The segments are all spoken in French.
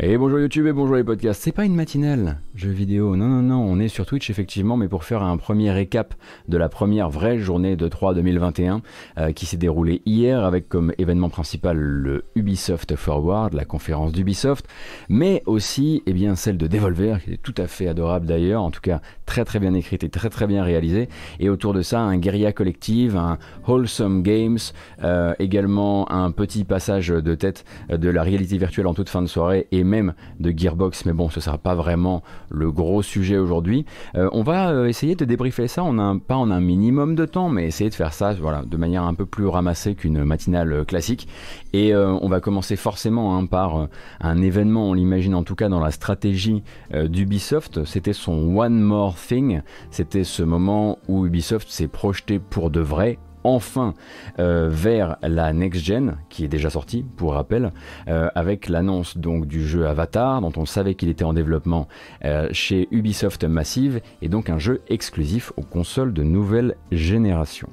Et bonjour YouTube et bonjour les podcasts. C'est pas une matinale, jeu vidéo. Non, non, non. On est sur Twitch effectivement, mais pour faire un premier récap de la première vraie journée de 3 2021 euh, qui s'est déroulée hier avec comme événement principal le Ubisoft Forward, la conférence d'Ubisoft, mais aussi eh bien celle de Devolver qui est tout à fait adorable d'ailleurs, en tout cas très très bien écrite et très très bien réalisée. Et autour de ça, un guérilla collective, un wholesome games, euh, également un petit passage de tête de la réalité virtuelle en toute fin de soirée et même de Gearbox, mais bon, ce sera pas vraiment le gros sujet aujourd'hui. Euh, on va euh, essayer de débriefer ça, on a pas en un minimum de temps, mais essayer de faire ça voilà, de manière un peu plus ramassée qu'une matinale euh, classique. Et on va commencer forcément hein, par un événement, on l'imagine en tout cas dans la stratégie d'Ubisoft, c'était son One More Thing, c'était ce moment où Ubisoft s'est projeté pour de vrai enfin euh, vers la next gen qui est déjà sortie pour rappel euh, avec l'annonce donc du jeu Avatar dont on savait qu'il était en développement euh, chez Ubisoft Massive et donc un jeu exclusif aux consoles de nouvelle génération.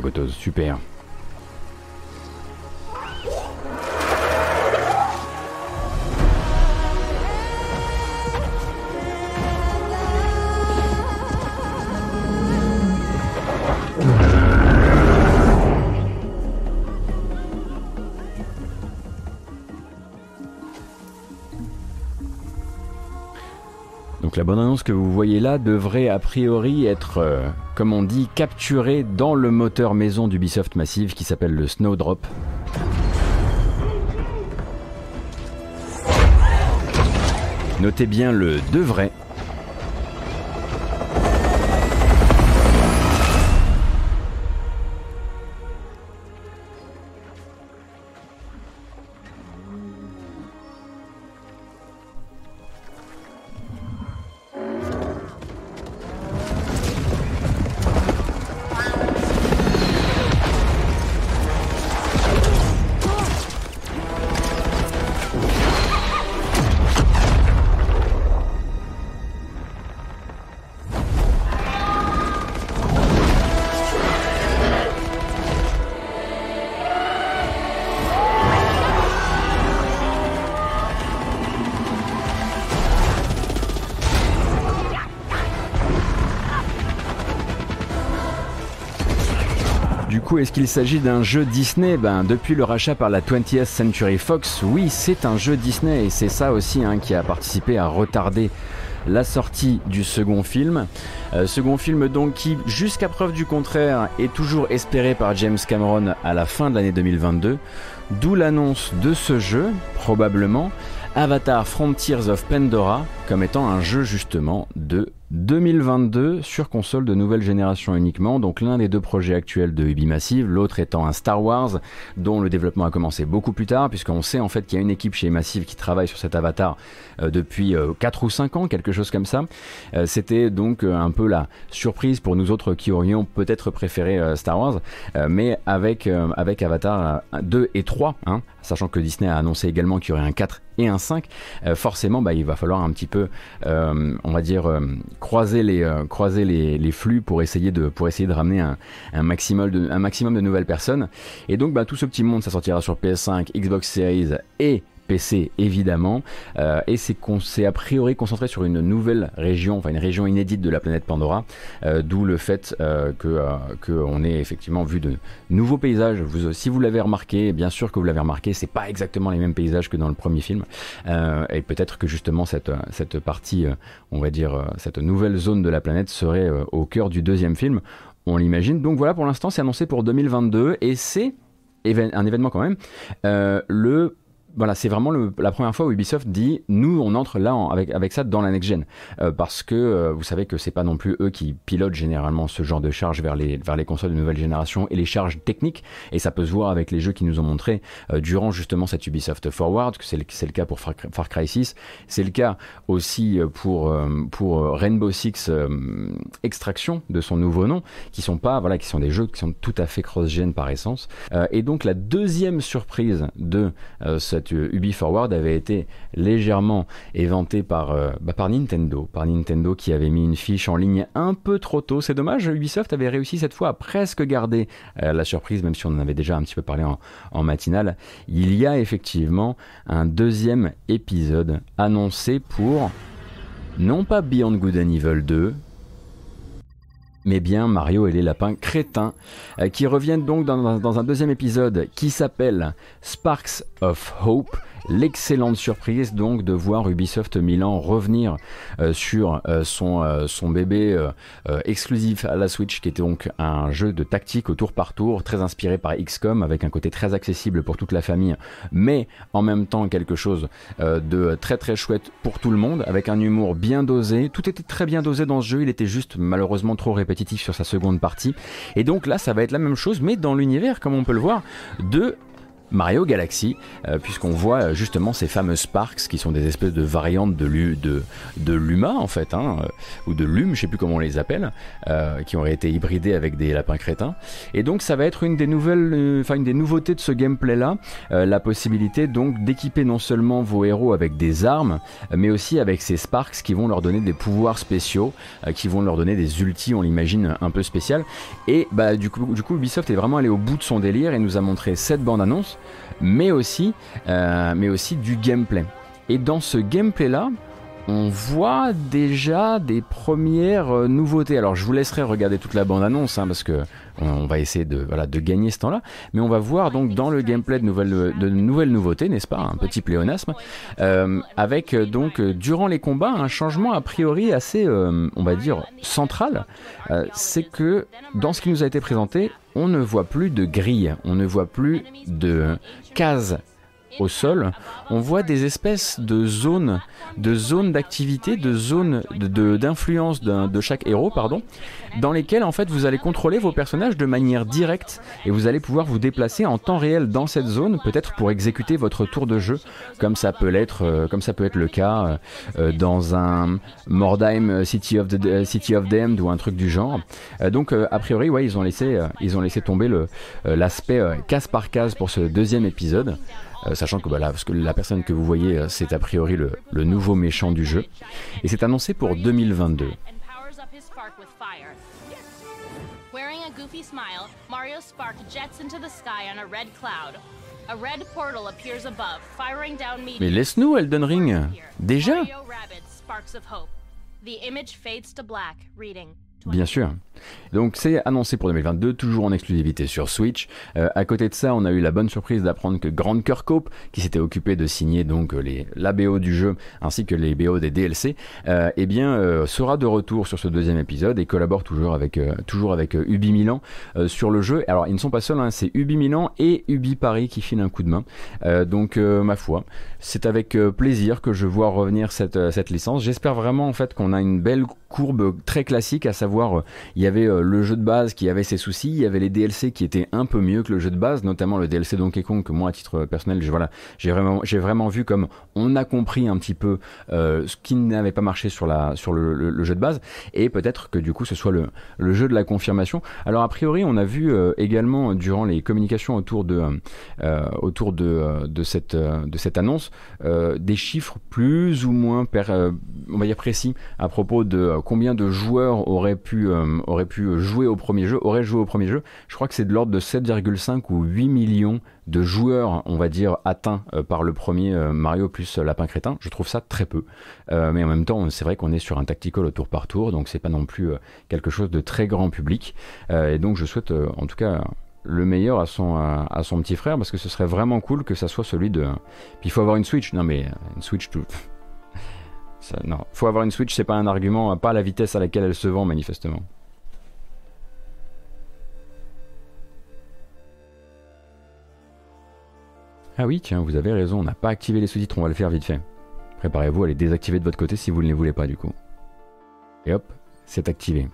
Gotos, super. La bonne annonce que vous voyez là devrait a priori être, euh, comme on dit, capturée dans le moteur maison d'Ubisoft Massive qui s'appelle le Snowdrop. Notez bien le devrait est-ce qu'il s'agit d'un jeu Disney? Ben, Depuis le rachat par la 20th Century Fox, oui, c'est un jeu Disney et c'est ça aussi hein, qui a participé à retarder la sortie du second film. Euh, second film donc qui, jusqu'à preuve du contraire, est toujours espéré par James Cameron à la fin de l'année 2022. D'où l'annonce de ce jeu, probablement, Avatar Frontiers of Pandora, comme étant un jeu justement de 2022 sur console de nouvelle génération uniquement, donc l'un des deux projets actuels de Ubimassive, l'autre étant un Star Wars dont le développement a commencé beaucoup plus tard, puisqu'on sait en fait qu'il y a une équipe chez Massive qui travaille sur cet avatar euh, depuis 4 euh, ou 5 ans, quelque chose comme ça. Euh, c'était donc un peu la surprise pour nous autres qui aurions peut-être préféré Star Wars, mais avec, avec Avatar 2 et 3, hein, sachant que Disney a annoncé également qu'il y aurait un 4 et un 5, forcément bah, il va falloir un petit peu, on va dire, croiser les, euh, croiser les, flux pour essayer de, pour essayer de ramener un, un, maximum, de, un maximum de nouvelles personnes. Et donc bah, tout ce petit monde, ça sortira sur PS5, Xbox Series et PC évidemment, euh, et c'est a priori concentré sur une nouvelle région, enfin une région inédite de la planète Pandora, euh, d'où le fait euh, que qu'on ait effectivement vu de nouveaux paysages. Si vous l'avez remarqué, bien sûr que vous l'avez remarqué, c'est pas exactement les mêmes paysages que dans le premier film, et peut-être que justement cette cette partie, on va dire cette nouvelle zone de la planète serait au cœur du deuxième film. On l'imagine. Donc voilà, pour l'instant, c'est annoncé pour 2022 et c'est un événement quand même. le voilà, c'est vraiment la première fois où Ubisoft dit nous on entre là avec, avec ça dans la next gen. Euh, parce que euh, vous savez que c'est pas non plus eux qui pilotent généralement ce genre de charges vers les vers les consoles de nouvelle génération et les charges techniques. Et ça peut se voir avec les jeux qui nous ont montré euh, durant justement cette Ubisoft Forward que c'est le, le, cas pour Far, Cry 6 c'est le cas aussi pour pour Rainbow Six Extraction de son nouveau nom qui sont pas voilà qui sont des jeux qui sont tout à fait cross gen par essence. Et donc la deuxième surprise de cette Ubi Forward avait été légèrement éventé par, euh, bah, par Nintendo, par Nintendo qui avait mis une fiche en ligne un peu trop tôt. C'est dommage, Ubisoft avait réussi cette fois à presque garder euh, la surprise, même si on en avait déjà un petit peu parlé en, en matinale. Il y a effectivement un deuxième épisode annoncé pour non pas Beyond Good and Evil 2, mais bien Mario et les lapins crétins, euh, qui reviennent donc dans, dans un deuxième épisode qui s'appelle Sparks of Hope l'excellente surprise donc de voir Ubisoft Milan revenir euh, sur euh, son, euh, son bébé exclusif à la Switch qui était donc un jeu de tactique au tour par tour très inspiré par XCOM avec un côté très accessible pour toute la famille mais en même temps quelque chose de très très chouette pour tout le monde avec un humour bien dosé. Tout était très bien dosé dans ce jeu il était juste malheureusement trop répétitif sur sa seconde partie. Et donc là ça va être la même chose mais dans l'univers comme on peut le voir de Mario Galaxy, euh, puisqu'on voit euh, justement ces fameux Sparks qui sont des espèces de variantes de, Luma en fait, hein, euh, ou de Lume, je sais plus comment on les appelle, qui auraient été hybridés avec des lapins crétins. Et donc ça va être une des nouvelles, enfin une des nouveautés de ce gameplay là, la possibilité donc d'équiper non seulement vos héros avec des armes, mais aussi avec ces Sparks qui vont leur donner des pouvoirs spéciaux, qui vont leur donner des ultis, on l'imagine un peu spécial. Et bah du coup, du coup Ubisoft est vraiment allé au bout de son délire et nous a montré cette bande annonce mais aussi, euh, mais aussi du gameplay. Et dans ce gameplay-là, on voit déjà des premières euh, nouveautés. Alors je vous laisserai regarder toute la bande-annonce hein, parce que on, va essayer de, gagner ce temps-là. Mais on va voir donc dans le gameplay de nouvelles, nouveautés, n'est-ce pas Un petit pléonasme. Euh, avec donc durant les combats un changement a priori assez, on va dire, central. C'est que dans ce qui nous a été présenté, on ne voit plus de grille, on ne voit plus de cases au sol, on voit des espèces de zones, de zones d'activité, de zones d'influence de, de, chaque héros, pardon, dans lesquelles en fait vous allez contrôler vos personnages de manière directe et vous allez pouvoir vous déplacer en temps réel dans cette zone, peut-être pour exécuter votre tour de jeu, comme ça peut l'être, euh, comme ça peut être le cas euh, euh, dans un Mordheim City of the City of Damned ou un truc du genre. donc a priori, ouais, ils ont laissé, ils ont laissé tomber l'aspect case par case pour ce deuxième épisode. Euh, sachant que, parce que la personne que vous voyez, euh, c'est a priori le, le nouveau méchant du jeu. Et c'est annoncé pour 2022. Mais laisse-nous, Elden Ring. Déjà Bien sûr. Donc c'est annoncé pour 2022, toujours en exclusivité sur Switch. Euh, à côté de ça, on a eu la bonne surprise d'apprendre que Grand Kirkhope, qui s'était occupé de signer donc les la du jeu ainsi que les BO des DLC, euh, eh bien euh, sera de retour sur ce deuxième épisode et collabore toujours avec toujours Ubi Milan sur le jeu. Alors ils ne sont pas seuls, hein, c'est Ubi Milan et Ubi Paris qui filent un coup de main. donc ma foi, c'est avec plaisir que je vois revenir cette cette licence. J'espère vraiment en fait qu'on a une belle courbe très classique, à savoir il y avait euh, le jeu de base qui avait ses soucis, il y avait les DLC qui étaient un peu mieux que le jeu de base, notamment le DLC Donkey Kong que moi à titre personnel, je, voilà, j'ai vraiment, j'ai vraiment vu comme on a compris un petit peu euh, ce qui n'avait pas marché sur la, sur le, jeu de base, et peut-être que du coup ce soit le, jeu de la confirmation. Alors a priori, on a vu euh, également durant les communications autour de cette, de cette annonce des chiffres plus ou moins, on va dire précis à propos de combien de joueurs auraient pu aurait pu jouer au premier jeu, aurait joué au premier jeu. Je crois que c'est de l'ordre de 7,5 ou 8 millions de joueurs, on va dire, atteints euh, par le premier euh, Mario plus Lapin Crétin. Je trouve ça très peu. Euh, mais en même temps, c'est vrai qu'on est sur un tactical au tour par tour, donc c'est pas non plus quelque chose de très grand public. et donc je souhaite en tout cas le meilleur à son, son petit frère parce que ce serait vraiment cool que ça soit celui de. Puis il faut avoir une Switch. Non mais une Switch. Non, faut avoir une Switch, c'est pas un argument, pas la vitesse à laquelle elle se vend manifestement. Ah oui, tiens, vous avez raison, on n'a pas activé les sous-titres, on va le faire vite fait. Préparez-vous à les désactiver de votre côté si vous ne les voulez pas du coup. Et hop, c'est activé.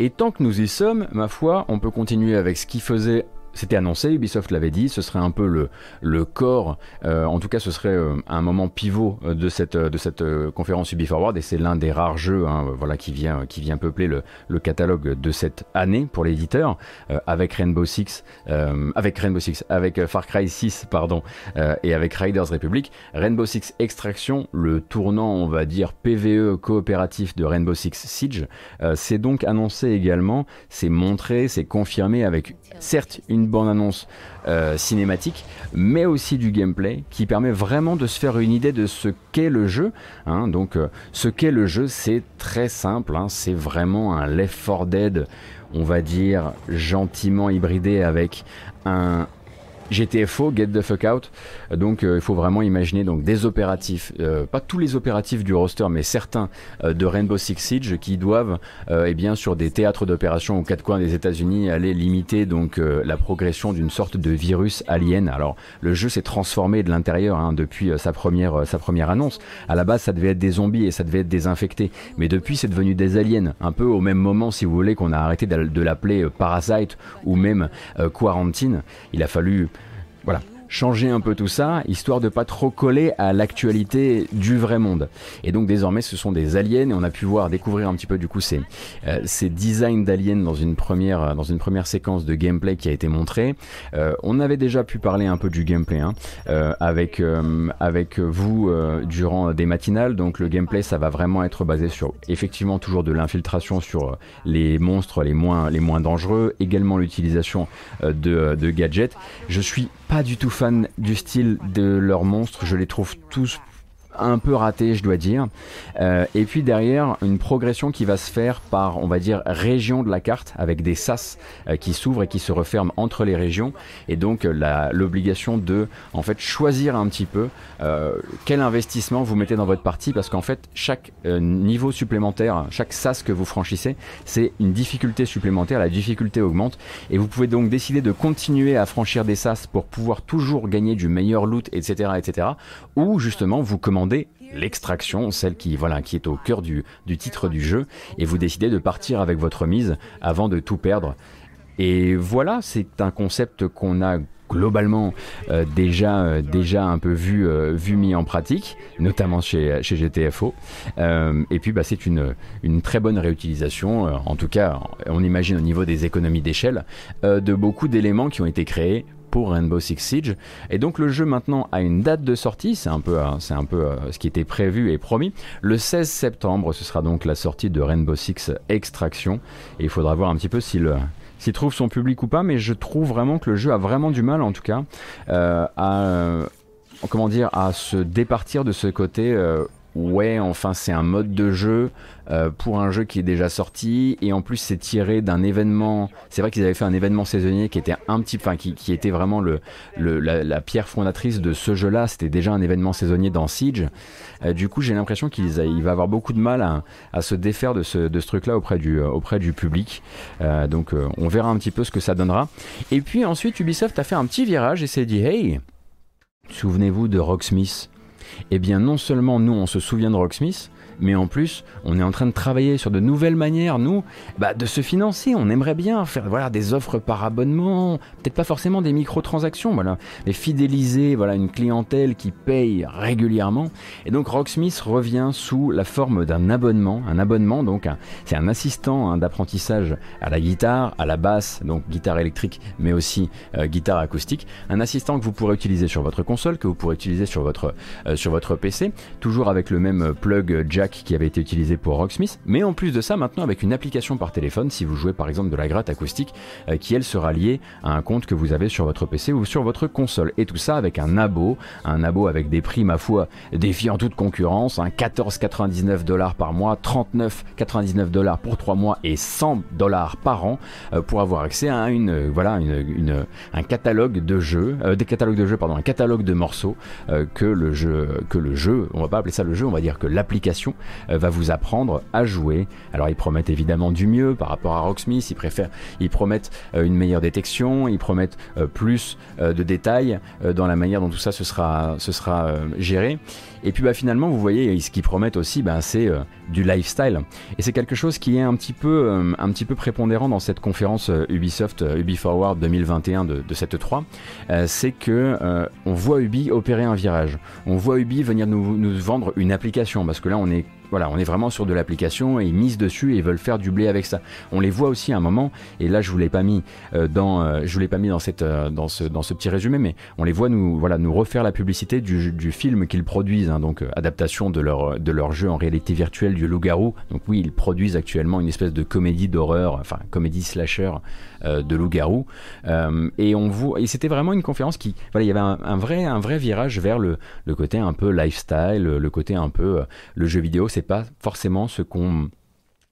Et tant que nous y sommes, ma foi, on peut continuer avec ce qui faisait c'était annoncé, Ubisoft l'avait dit, ce serait un peu le, le corps, euh, en tout cas ce serait euh, un moment pivot euh, de cette, de cette conférence UbiForward et c'est l'un des rares jeux hein, voilà, qui, vient, qui vient peupler le, le catalogue de cette année pour l'éditeur avec Rainbow Six, avec Rainbow Six, avec Far Cry 6 pardon, et avec Riders Republic. Rainbow Six Extraction, le tournant on va dire PVE coopératif de Rainbow Six Siege, c'est donc annoncé également, c'est montré, c'est confirmé avec certes une bande-annonce euh, cinématique, mais aussi du gameplay qui permet vraiment de se faire une idée de ce qu'est le jeu. Hein. Donc, euh, ce qu'est le jeu, c'est très simple. Hein. c'est vraiment un Left 4 Dead, on va dire gentiment hybridé avec un, GTFO, Get the Fuck Out. Donc euh, il faut vraiment imaginer donc des opératifs, euh, pas tous les opératifs du roster, mais certains euh, de Rainbow Six Siege qui doivent, eh bien sur des théâtres d'opération aux quatre coins des États-Unis, aller limiter donc la progression d'une sorte de virus alien. Alors le jeu s'est transformé de l'intérieur hein, depuis sa première sa première annonce. À la base, ça devait être des zombies et ça devait être des infectés, mais depuis c'est devenu des aliens. Un peu au même moment, si vous voulez, qu'on a arrêté de l'appeler Parasite ou même Quarantine. Il a fallu voilà, changer un peu tout ça, histoire de pas trop coller à l'actualité du vrai monde. Et donc désormais, ce sont des aliens et on a pu voir, découvrir un petit peu du coup ces, euh, ces designs d'aliens dans une première dans une première séquence de gameplay qui a été montrée. Euh, on avait déjà pu parler un peu du gameplay hein, euh, avec avec vous durant des matinales. Donc le gameplay, ça va vraiment être basé sur effectivement toujours de l'infiltration sur les monstres les moins les moins dangereux, également l'utilisation de, de gadgets. Je suis pas du tout fan du style de leurs monstres. Je les trouve tous un peu raté, je dois dire. Euh, et puis derrière, une progression qui va se faire par, on va dire, région de la carte, avec des sas euh, qui s'ouvrent et qui se referment entre les régions. Et donc euh, l'obligation de, en fait, choisir un petit peu quel investissement vous mettez dans votre partie, parce qu'en fait, chaque niveau supplémentaire, chaque sas que vous franchissez, c'est une difficulté supplémentaire. La difficulté augmente, et vous pouvez donc décider de continuer à franchir des sas pour pouvoir toujours gagner du meilleur loot, etc., etc. Ou justement vous commandez l'extraction, celle qui, voilà, qui est au cœur du, titre du jeu, et vous décidez de partir avec votre mise avant de tout perdre. Et voilà, c'est un concept qu'on a globalement euh, déjà, euh, déjà un peu vu, euh, vu mis en pratique, notamment chez, chez GTFO. et puis bah, c'est une, une très bonne réutilisation, en tout cas on imagine au niveau des économies d'échelle, de beaucoup d'éléments qui ont été créés pour Rainbow Six Siege. Et donc le jeu maintenant a une date de sortie, c'est un peu, euh, c'est un peu euh, ce qui était prévu et promis. Le 16 septembre, ce sera donc la sortie de Rainbow Six Extraction. Et il faudra voir un petit peu s'il s'il trouve son public ou pas, mais je trouve vraiment que le jeu a vraiment du mal, en tout cas, euh, à comment dire, à se départir de ce côté. Ouais, enfin c'est un mode de jeu euh, pour un jeu qui est déjà sorti et en plus c'est tiré d'un événement. C'est vrai qu'ils avaient fait un événement saisonnier qui était un petit, enfin qui, était vraiment le, la, pierre fondatrice de ce jeu-là. C'était déjà un événement saisonnier dans Siege. Euh, du coup, j'ai l'impression qu'il va avoir beaucoup de mal à, se défaire de ce, de truc-là auprès du, euh, auprès du public. donc, on verra un petit peu ce que ça donnera. Et puis ensuite, Ubisoft a fait un petit virage et s'est dit, hey, souvenez-vous de Rocksmith. Eh bien, non seulement nous, on se souvient de Rocksmith, mais en plus, on est en train de travailler sur de nouvelles manières, nous, bah, de se financer. On aimerait bien faire voilà, des offres par abonnement, peut-être pas forcément des microtransactions, voilà, mais fidéliser voilà, une clientèle qui paye régulièrement. Et donc Rocksmith revient sous la forme d'un abonnement. Un abonnement, donc, c'est un assistant hein, d'apprentissage à la guitare, à la basse, donc guitare électrique, mais aussi euh, guitare acoustique. Un assistant que vous pourrez utiliser sur votre console, que vous pourrez utiliser sur votre, euh, sur votre PC, toujours avec le même plug jack qui avait été utilisé pour Rocksmith, mais en plus de ça, maintenant avec une application par téléphone, si vous jouez par exemple de la gratte acoustique, euh, qui elle sera liée à un compte que vous avez sur votre PC ou sur votre console. Et tout ça avec un abo, un abo avec des prix, ma foi, défiant toute concurrence, hein, 14,99 dollars par mois, 39,99 dollars pour 3 mois et 100 dollars par an euh, pour avoir accès à une, euh, voilà, une, un catalogue de jeux, des catalogues de jeux, pardon, un catalogue de morceaux que le jeu, que le jeu, on va pas appeler ça le jeu, on va dire que l'application va vous apprendre à jouer. Alors ils promettent évidemment du mieux par rapport à Rocksmith, ils, préfèrent, ils promettent une meilleure détection, ils promettent plus de détails dans la manière dont tout ça se sera géré. Et puis bah, finalement, vous voyez, ce qu'ils promettent aussi, bah, c'est euh, du lifestyle. Et c'est quelque chose qui est un petit peu, euh, un petit peu prépondérant dans cette conférence euh, Ubisoft UbiForward 2021 de, de cette 3. c'est que on voit Ubi opérer un virage. On voit Ubi venir nous vendre une application, parce que là, on est voilà, on est vraiment sur de l'application et ils misent dessus et ils veulent faire du blé avec ça. On les voit aussi à un moment, et là je vous l'ai pas mis dans, je vous l'ai pas mis dans cette, dans ce, dans ce petit résumé, mais on les voit nous, voilà, nous refaire la publicité du, du film qu'ils produisent Hein, donc euh, adaptation de leur, de leur jeu en réalité virtuelle du loup-garou. Donc oui, ils produisent actuellement une espèce de comédie d'horreur, enfin comédie slasher euh, de loup-garou. Euh, et on voit, et c'était vraiment une conférence qui, voilà, il y avait un, vrai, un vrai virage vers le, le, côté un peu lifestyle, le côté un peu le jeu vidéo. C'est pas forcément ce qu'on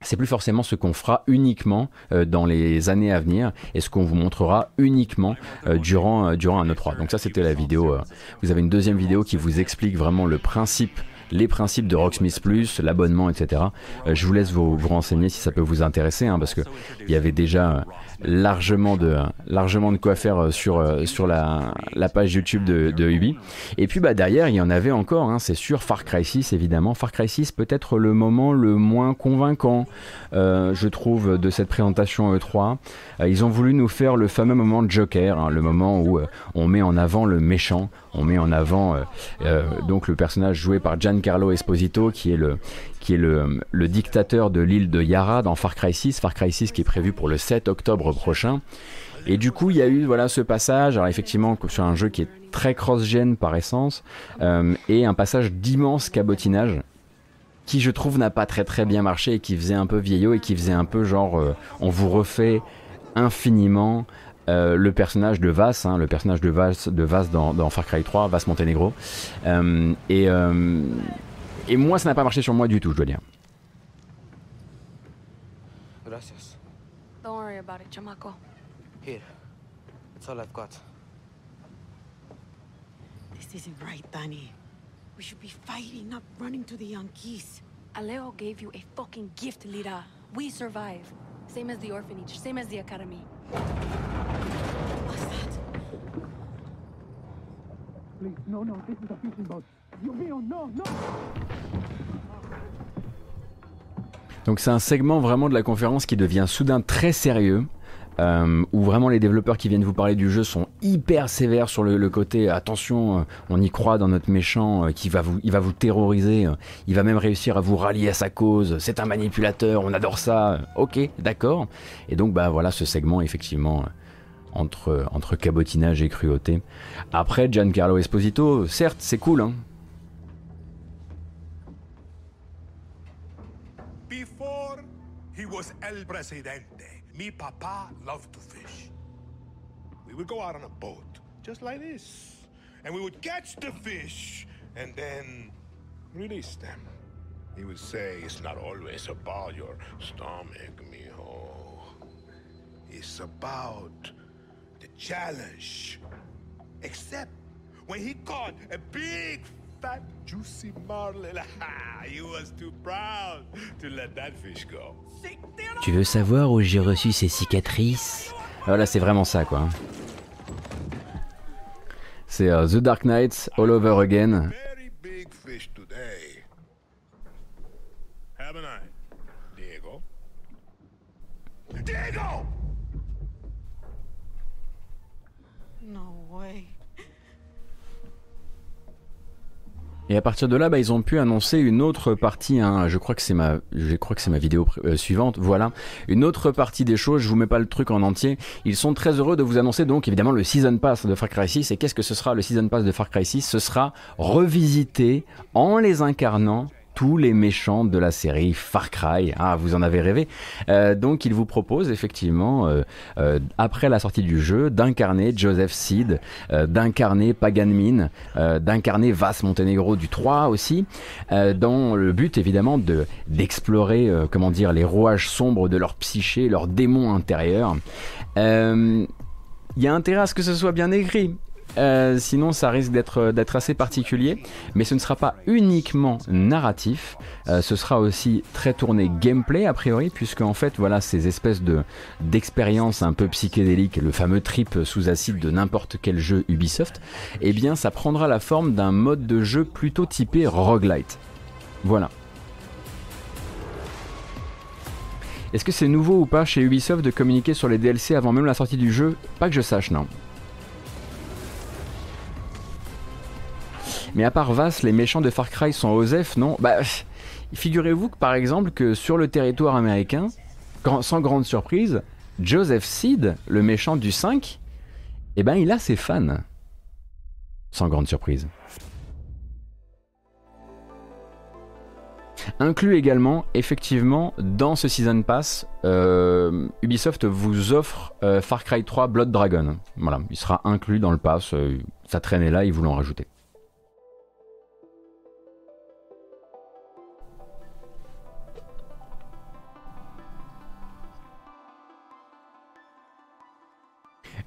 c'est plus forcément ce qu'on fera uniquement dans les années à venir et ce qu'on vous montrera uniquement durant, durant un E3. Donc ça c'était la vidéo. vous avez une deuxième vidéo qui vous explique vraiment le principe les principes de Rocksmith Plus, l'abonnement, etc. je vous laisse vous, renseigner si ça peut vous intéresser, hein, parce que il y avait déjà largement de, largement de quoi faire euh, sur, euh, la, page YouTube de, Ubi. Et puis bah, derrière, il y en avait encore, hein, c'est sûr, Far Cry 6 évidemment. Far Cry 6 peut-être le moment le moins convaincant, euh, je trouve, de cette présentation E3. Ils ont voulu nous faire le fameux moment de Joker, hein, le moment où on met en avant le méchant, on met en avant donc le personnage joué par Giancarlo Esposito, qui est le, qui est le, dictateur de l'île de Yara dans Far Cry 6, Far Cry 6 qui est prévu pour le 7 octobre prochain. Et du coup, il y a eu voilà ce passage, alors effectivement sur un jeu qui est très cross-gen par essence, euh, et un passage d'immense cabotinage qui je trouve n'a pas très très bien marché et qui faisait un peu vieillot et qui faisait un peu genre euh, on vous refait infiniment euh, le personnage de Vas, hein, le personnage de Vas, de Vas dans, Far Cry 3, Vas Montenegro. et et moi, ça n'a pas marché sur moi du tout, je dois dire. Gracias. Don't worry about it, chamaco. Here. That's all I've got. This isn't right, Danny. We should be fighting, not running to the Yankees. Alejo gave you a fucking gift, Lira. We survive. Same as the orphanage, same as the academy. What's that? Please, no, no, this is a fishing boat. Donc c'est un segment vraiment de la conférence qui devient soudain très sérieux. Euh, où vraiment les développeurs qui viennent vous parler du jeu sont hyper sévères sur le, côté attention, euh, on y croit dans notre méchant, euh, qui va vous, il va vous terroriser, il va même réussir à vous rallier à sa cause, c'est un manipulateur, on adore ça, ok, d'accord. Et donc bah voilà ce segment effectivement entre, entre cabotinage et cruauté. Après Giancarlo Esposito, certes c'est cool, hein, was El Presidente. Mi papa loved to fish. We would go out on a boat, just like this. And we would catch the fish and then release them. He would say, it's not always about your stomach, mijo. It's about the challenge. Except when he caught a big fat juicy marlin, he was too proud to let that fish go. Tu veux savoir où j'ai reçu ces cicatrices? Voilà, c'est vraiment ça, quoi. C'est uh, The Dark Knight, All Over Again. Diego. Diego! Et à partir de là, bah, ils ont pu annoncer une autre partie. Hein, je crois que c'est ma, je crois que c'est ma vidéo euh, suivante. Voilà, une autre partie des choses. Je vous mets pas le truc en entier. Ils sont très heureux de vous annoncer donc évidemment le season pass de Far Cry 6. Et qu'est-ce que ce sera le season pass de Far Cry 6 Ce sera revisité en les incarnant tous les méchants de la série Far Cry. Ah, vous en avez rêvé. Euh, donc, il vous propose effectivement, euh, euh, après la sortie du jeu, d'incarner Joseph Seed, d'incarner Pagan Min, d'incarner Vas Montenegro du 3 aussi, dans le but évidemment de d'explorer, comment dire, les rouages sombres de leur psyché, leurs démons intérieurs. Il y a intérêt à ce que ce soit bien écrit euh, sinon ça risque d'être d'être assez particulier. Mais ce ne sera pas uniquement narratif, euh, ce sera aussi très tourné gameplay a priori, puisque en fait voilà ces espèces de d'expériences un peu psychédéliques, le fameux trip sous acide de n'importe quel jeu Ubisoft, eh bien ça prendra la forme d'un mode de jeu plutôt typé roguelite. Voilà. Est-ce que c'est nouveau ou pas chez Ubisoft de communiquer sur les DLC avant même la sortie du jeu? Pas que je sache, non. Mais à part Vass, les méchants de Far Cry sont Osef, non? Bah, figurez-vous que par exemple que sur le territoire américain, sans grande surprise, Joseph Seed, le méchant du 5, eh ben il a ses fans. Sans grande surprise. Inclus également, effectivement, dans ce Season Pass, euh, Ubisoft vous offre euh, Far Cry 3 Blood Dragon. Voilà, il sera inclus dans le pass. Euh, ça traînait là, ils voulaient en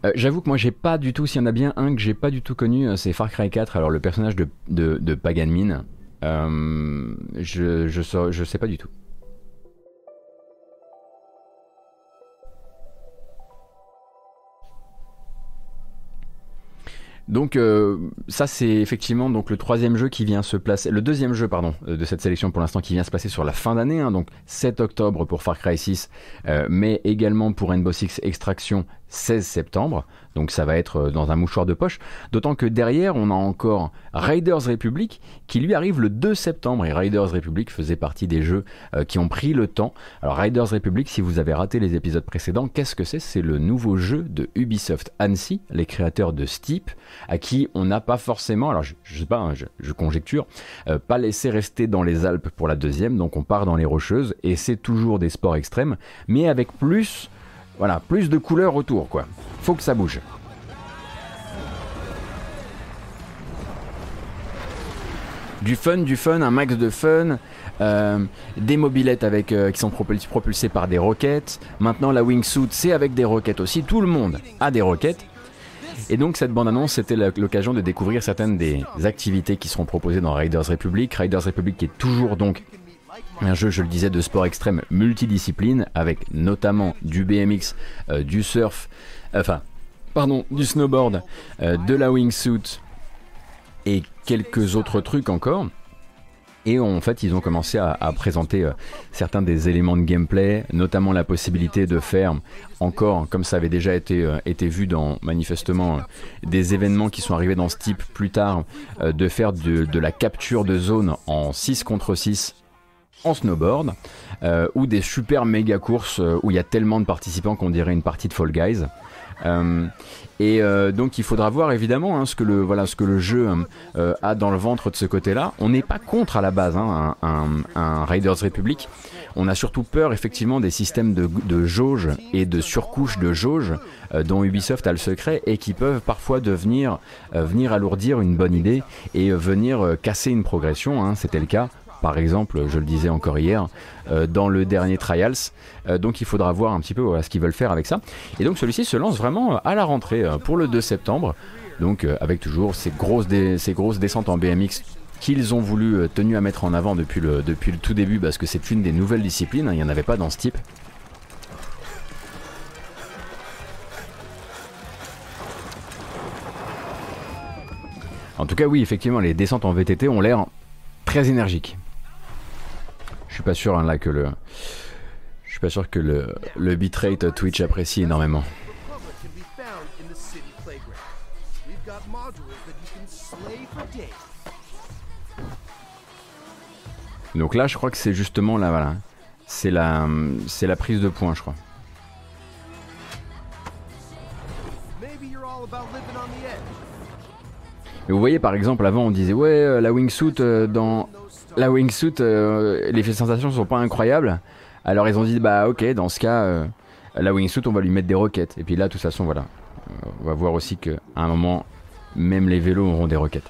rajouter. J'avoue que moi j'ai pas du tout, s'il y en a bien un que j'ai pas du tout connu, c'est Far Cry 4, alors le personnage de, de, de Pagan Min. Euh, je, je, je sais pas du tout. Donc euh, ça c'est effectivement donc le troisième jeu qui vient se placer, le deuxième jeu pardon euh, de cette sélection pour l'instant qui vient se passer sur la fin d'année, hein, donc 7 octobre pour Far Cry 6, mais également pour Rainbow Six Extraction 16 septembre, donc ça va être euh, dans un mouchoir de poche, d'autant que derrière on a encore Raiders Republic qui lui arrive le 2 septembre, et Raiders Republic faisait partie des jeux euh, qui ont pris le temps. Alors Raiders Republic, si vous avez raté les épisodes précédents, qu'est-ce que c'est? C'est le nouveau jeu de Ubisoft Annecy, les créateurs de Steep, à qui on n'a pas forcément, alors je, sais pas, hein, je, conjecture, euh, pas laissé rester dans les Alpes pour la deuxième, donc on part dans les Rocheuses, et c'est toujours des sports extrêmes, mais avec plus voilà, plus de couleurs autour, quoi. Faut que ça bouge. Du fun, du fun, un max de fun. Euh, des mobilettes avec, euh, qui sont propulsées par des roquettes. Maintenant, la wingsuit, c'est avec des roquettes aussi. Tout le monde a des roquettes. Et donc, cette bande-annonce, c'était l'occasion de découvrir certaines des activités qui seront proposées dans Riders Republic. Riders Republic qui est toujours donc un jeu, je le disais, de sport extrême multidiscipline, avec notamment du BMX, euh, du surf, enfin, pardon, du snowboard, euh, de la wingsuit et quelques autres trucs encore. Et en fait, ils ont commencé à, présenter euh, certains des éléments de gameplay, notamment la possibilité de faire encore, comme ça avait déjà été, vu dans manifestement des événements qui sont arrivés dans ce type plus tard, de faire de, de, la capture de zone en 6 contre 6 en snowboard euh, ou des super méga courses euh, où il y a tellement de participants qu'on dirait une partie de Fall Guys. Euh, et donc il faudra voir évidemment hein, ce, que le, voilà, ce que le jeu a dans le ventre de ce côté-là. On n'est pas contre à la base hein, un, Raiders Republic. On a surtout peur effectivement des systèmes de, de jauge et de surcouche de jauge dont Ubisoft a le secret et qui peuvent parfois devenir venir alourdir une bonne idée et venir casser une progression. Hein. C'était le cas par exemple, je le disais encore hier, euh, dans le dernier Trials. Euh, donc il faudra voir un petit peu ce qu'ils veulent faire avec ça. Et donc celui-ci se lance vraiment à la rentrée euh, pour le 2 septembre. Donc avec toujours ces grosses, ces grosses descentes en BMX qu'ils ont voulu tenu à mettre en avant depuis le, depuis le tout début parce que c'est une des nouvelles disciplines, hein. il n'y en avait pas dans ce type. En tout cas oui, effectivement, les descentes en VTT ont l'air très énergiques suis pas sûr hein, là que le. Je suis pas sûr que le, le bitrate Twitch apprécie énormément. Donc là, je crois que c'est justement là, voilà. C'est la, c'est la prise de points, je crois. Mais vous voyez, par exemple, avant, on disait ouais, euh, la wingsuit euh, dans la wingsuit, euh, les sensations sont pas incroyables. Alors ils ont dit bah ok, dans ce cas, euh, la wingsuit, on va lui mettre des roquettes. Et puis là, de toute façon, voilà, on va voir aussi qu'à un moment, même les vélos auront des roquettes.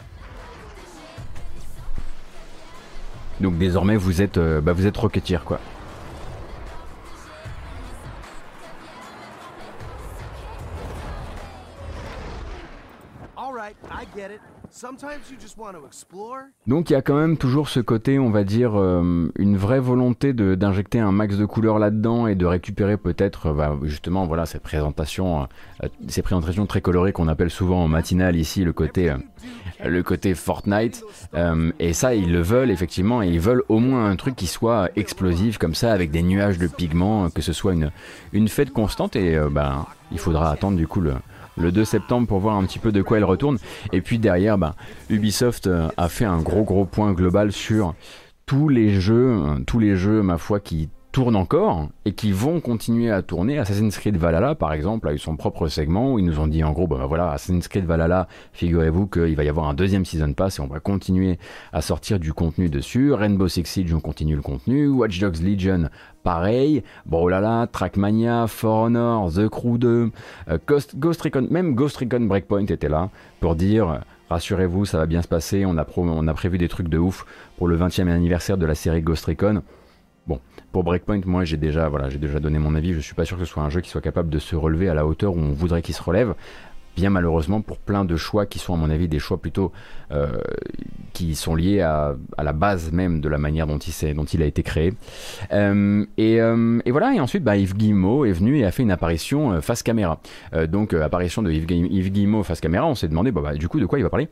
Donc désormais, vous êtes, euh, bah, vous êtes quoi. Donc il y a quand même toujours ce côté, on va dire, euh, une vraie volonté d'injecter un max de couleurs là-dedans et de récupérer peut-être euh, bah, justement voilà cette présentation, euh, ces présentations très colorées qu'on appelle souvent en matinale ici le côté, le côté Fortnite. et ça ils le veulent effectivement et ils veulent au moins un truc qui soit explosif comme ça avec des nuages de pigments, que ce soit une, une fête constante et bah, il faudra attendre du coup le, le 2 septembre pour voir un petit peu de quoi elle retourne. Et puis derrière, bah, Ubisoft euh, a fait un gros gros point global sur tous les jeux, tous les jeux, ma foi, qui tournent encore et qui vont continuer à tourner. Assassin's Creed Valhalla, par exemple, a eu son propre segment où ils nous ont dit en gros, bah, voilà, Assassin's Creed Valhalla, figurez-vous qu'il va y avoir un deuxième season pass et on va continuer à sortir du contenu dessus. Rainbow Six Siege, on continue le contenu. Watch Dogs Legion, pareil. Là, Trackmania, For Honor, The Crew 2, euh, Ghost, Ghost Recon, même Ghost Recon Breakpoint était là pour dire rassurez-vous, ça va bien se passer, on a, on a prévu des trucs de ouf pour le 20e anniversaire de la série Ghost Recon. Pour Breakpoint, moi j'ai déjà, voilà, j'ai déjà donné mon avis. Je suis pas sûr que ce soit un jeu qui soit capable de se relever à la hauteur où on voudrait qu'il se relève. Bien malheureusement pour plein de choix qui sont à mon avis des choix plutôt euh, qui sont liés à, la base même de la manière dont il, dont il a été créé. Euh, euh, et, voilà, et ensuite bah, Yves Guillemot est venu et a fait une apparition face caméra. donc apparition de Yves, Guillemot face caméra, on s'est demandé bah, du coup de quoi il va parler?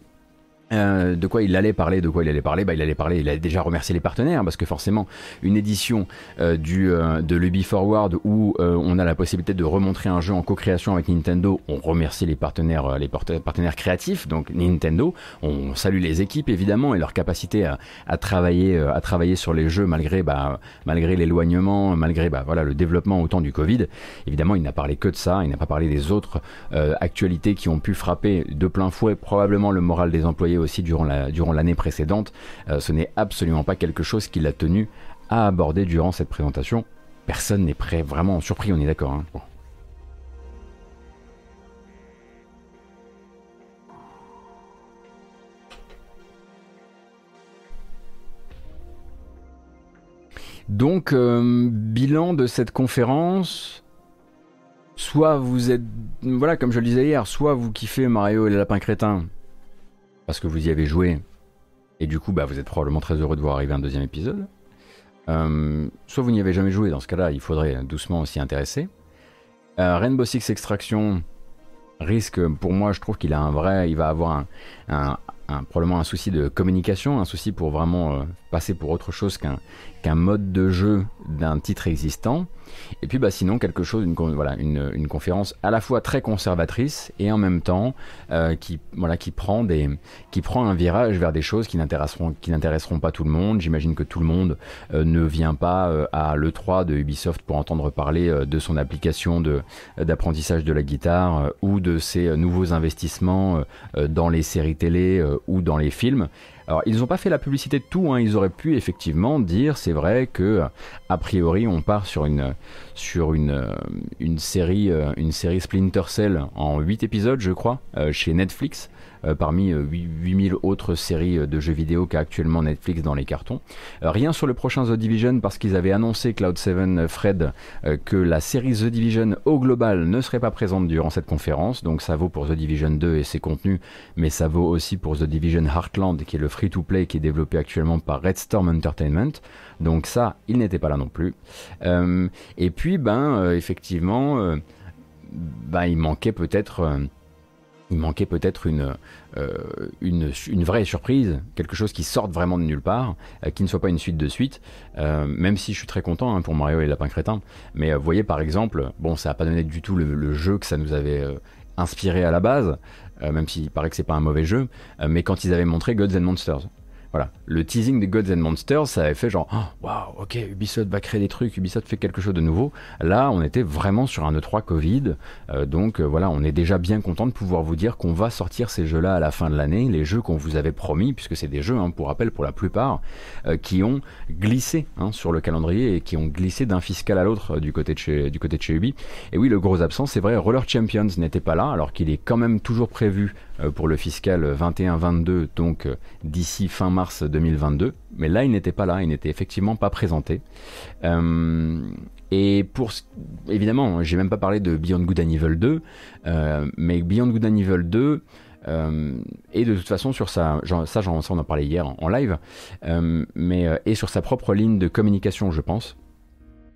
Euh, de quoi il allait parler, de quoi il allait parler, bah, il allait parler, il a déjà remercié les partenaires parce que forcément une édition euh, du euh, de l'Ubi Forward où on a la possibilité de remontrer un jeu en co-création avec Nintendo, on remercie les partenaires les partenaires créatifs donc Nintendo, on salue les équipes évidemment et leur capacité à, travailler à travailler sur les jeux malgré bah, malgré l'éloignement, malgré bah, voilà le développement au temps du Covid. Évidemment, il n'a parlé que de ça, il n'a pas parlé des autres actualités qui ont pu frapper de plein fouet probablement le moral des employés aussi durant l'année durant précédente, euh, ce n'est absolument pas quelque chose qu'il a tenu à aborder durant cette présentation. Personne n'est prêt, vraiment surpris, on est d'accord. Hein. Donc, euh, bilan de cette conférence. Soit vous êtes, voilà, comme je le disais hier, soit vous kiffez Mario et les lapins crétins, parce que vous y avez joué, et du coup, bah, vous êtes probablement très heureux de voir arriver un deuxième épisode. Euh, soit vous n'y avez jamais joué, dans ce cas-là, il faudrait doucement s'y intéresser. Euh, Rainbow Six Extraction risque, pour moi, je trouve qu'il a un vrai, il va avoir un, probablement un souci de communication, un souci pour vraiment euh, passer pour autre chose qu'un mode de jeu d'un titre existant. Et puis bah, sinon quelque chose, une, voilà, une, une, conférence à la fois très conservatrice et en même temps euh, qui, voilà, qui, prend des, qui prend un virage vers des choses qui n'intéresseront, pas tout le monde. J'imagine que tout le monde euh, ne vient pas euh, à l'E3 de Ubisoft pour entendre parler de son application d'apprentissage de la guitare ou de ses nouveaux investissements dans les séries télé ou dans les films. Alors, ils n'ont pas fait la publicité de tout, hein. ils auraient pu effectivement dire, c'est vrai que a priori on part sur une, sur une, une, série, euh, une série Splinter Cell en 8 épisodes, je crois, euh, chez Netflix. Euh, parmi 8000 euh, autres séries euh, de jeux vidéo qu'a actuellement Netflix dans les cartons. rien sur le prochain The Division parce qu'ils avaient annoncé Cloud7 Fred que la série The Division au global ne serait pas présente durant cette conférence, donc ça vaut pour The Division 2 et ses contenus, mais ça vaut aussi pour The Division Heartland qui est le free-to-play qui est développé actuellement par Red Storm Entertainment. Donc ça, il n'était pas là non plus. et puis, ben, effectivement, ben, il manquait peut-être il manquait peut-être une, euh, une, vraie surprise, quelque chose qui sorte vraiment de nulle part, euh, qui ne soit pas une suite de suite, euh, même si je suis très content hein, pour Mario et les lapins crétins. Mais vous voyez par exemple, bon ça n'a pas donné du tout le, jeu que ça nous avait inspiré à la base, même s'il paraît que c'est pas un mauvais jeu, mais quand ils avaient montré Gods and Monsters. Le teasing de Gods and Monsters, ça avait fait genre, oh, waouh, ok, Ubisoft va créer des trucs, Ubisoft fait quelque chose de nouveau. Là, on était vraiment sur un E3 Covid, euh, donc euh, voilà, on est déjà bien content de pouvoir vous dire qu'on va sortir ces jeux-là à la fin de l'année, les jeux qu'on vous avait promis, puisque c'est des jeux, hein, pour rappel, pour la plupart, euh, qui ont glissé hein, sur le calendrier et qui ont glissé d'un fiscal à l'autre du du côté de chez Ubi. Et oui, le gros absent, c'est vrai, Roller Champions n'était pas là, alors qu'il est quand même toujours prévu pour le fiscal 21-22, donc d'ici fin mars 2022, mais là il n'était pas là, il n'était effectivement pas présenté. Euh, et pour évidemment, j'ai même pas parlé de Beyond Good and Evil 2, euh, mais Beyond Good and Evil 2, et de toute façon sur sa, ça, ça on en parlait hier en, live, mais et sur sa propre ligne de communication, je pense.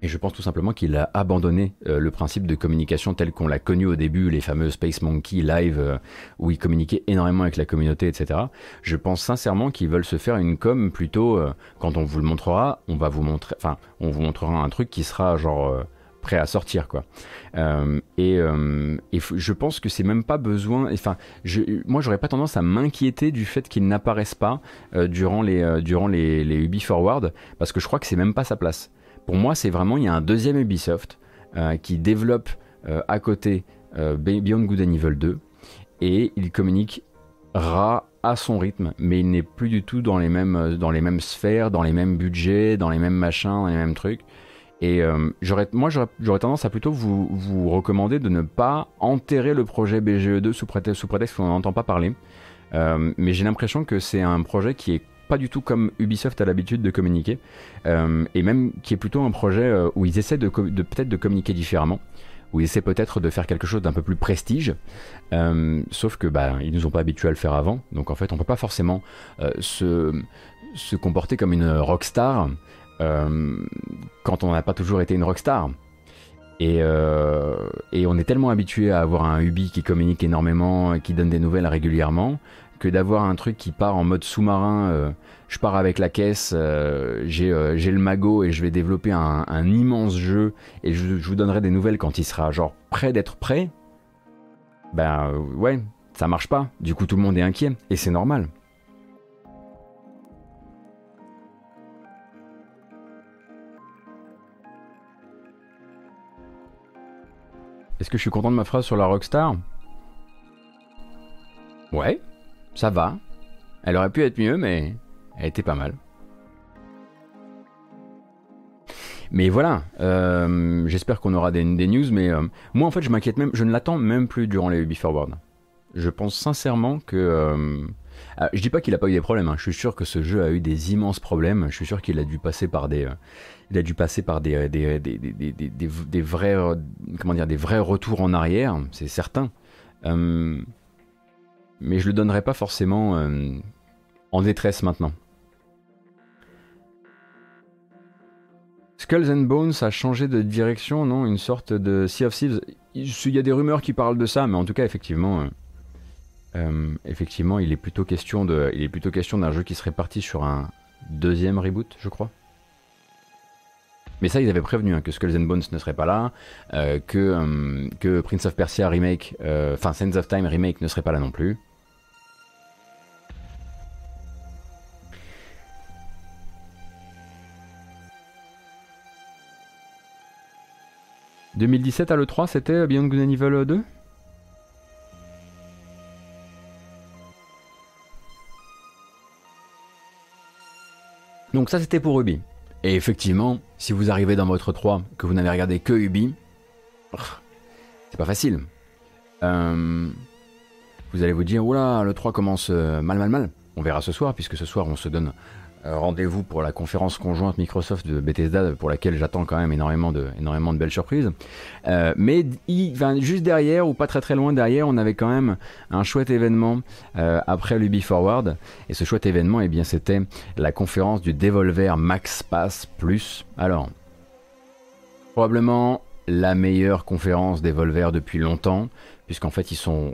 Et je pense tout simplement qu'il a abandonné euh, le principe de communication tel qu'on l'a connu au début, les fameux Space Monkey Live, euh, où il communiquait énormément avec la communauté, etc. Je pense sincèrement qu'ils veulent se faire une com plutôt, euh, quand on vous le montrera, on va vous montrer, enfin, on vous montrera un truc qui sera genre prêt à sortir, quoi. et, je pense que c'est même pas besoin, enfin, je, moi j'aurais pas tendance à m'inquiéter du fait qu'il n'apparaisse pas durant les, durant les, Forward, parce que je crois que c'est même pas sa place. Pour moi, c'est vraiment, il y a un deuxième Ubisoft euh, qui développe euh, à côté euh, Beyond Good and Evil 2 et il communiquera à son rythme, mais il n'est plus du tout dans les, mêmes, dans les mêmes sphères, dans les mêmes budgets, dans les mêmes machins, dans les mêmes trucs. Et j'aurais, moi, j'aurais tendance à plutôt vous, vous, recommander de ne pas enterrer le projet BGE2 sous prétexte, sous prétexte qu'on n'en entend pas parler. mais j'ai l'impression que c'est un projet qui est pas du tout comme Ubisoft a l'habitude de communiquer, euh, et même qui est plutôt un projet euh, où ils essaient de, peut-être de communiquer différemment, où ils essaient peut-être de faire quelque chose d'un peu plus prestige, euh, sauf que bah, ils nous ont pas habitués à le faire avant, donc en fait on peut pas forcément se, se comporter comme une rockstar quand on n'a pas toujours été une rockstar. Et, et, on est tellement habitué à avoir un Ubi qui communique énormément, qui donne des nouvelles régulièrement, que d'avoir un truc qui part en mode sous-marin. Euh, je pars avec la caisse, euh, euh, j'ai le magot et je vais développer un, immense jeu et je, vous donnerai des nouvelles quand il sera genre prêt d'être prêt. Ben ouais, ça marche pas. Du coup, tout le monde est inquiet et c'est normal. Est-ce que je suis content de ma phrase sur la Rockstar? Ouais, ça va. Elle aurait pu être mieux, mais elle était pas mal. Mais voilà, euh, j'espère qu'on aura des, news, mais euh, moi en fait je m'inquiète même, je ne l'attends même plus durant les Ubi Forward. Je pense sincèrement que... Euh, ah, je dis pas qu'il a pas eu des problèmes, hein. je suis sûr que ce jeu a eu des immenses problèmes, je suis sûr qu'il a dû passer par des... il a dû passer par des, des, des, vrais, comment dire, des vrais retours en arrière, c'est certain mais je le donnerai pas forcément euh, en détresse maintenant. Skulls and Bones a changé de direction, non? Une sorte de Sea of Thieves. Il y a des rumeurs qui parlent de ça, mais en tout cas, effectivement, euh, euh, effectivement, il est plutôt question de, il est plutôt question d'un jeu qui serait parti sur un deuxième reboot, je crois. Mais ça, ils avaient prévenu hein, que Skulls and Bones ne serait pas là, que, que Prince of Persia remake, enfin Sands of Time remake ne serait pas là non plus. 2017 à l'E3, c'était Beyond Good and Evil 2 Donc ça c'était pour Ubi. Et effectivement, si vous arrivez dans votre 3 que vous n'avez regardé que Ubi, c'est pas facile. Euh, vous allez vous dire, oula, le 3 commence euh, mal mal mal. On verra ce soir, puisque ce soir on se donne euh, rendez-vous pour la conférence conjointe Microsoft de Bethesda pour laquelle j'attends quand même énormément de, énormément de belles surprises. Euh, mais juste derrière ou pas très très loin derrière, on avait quand même un chouette événement euh, après l'Ubi Forward. Et ce chouette événement, eh bien, c'était la conférence du Devolver Max Pass Plus. Alors, probablement la meilleure conférence Devolver depuis longtemps, puisqu'en fait ils sont,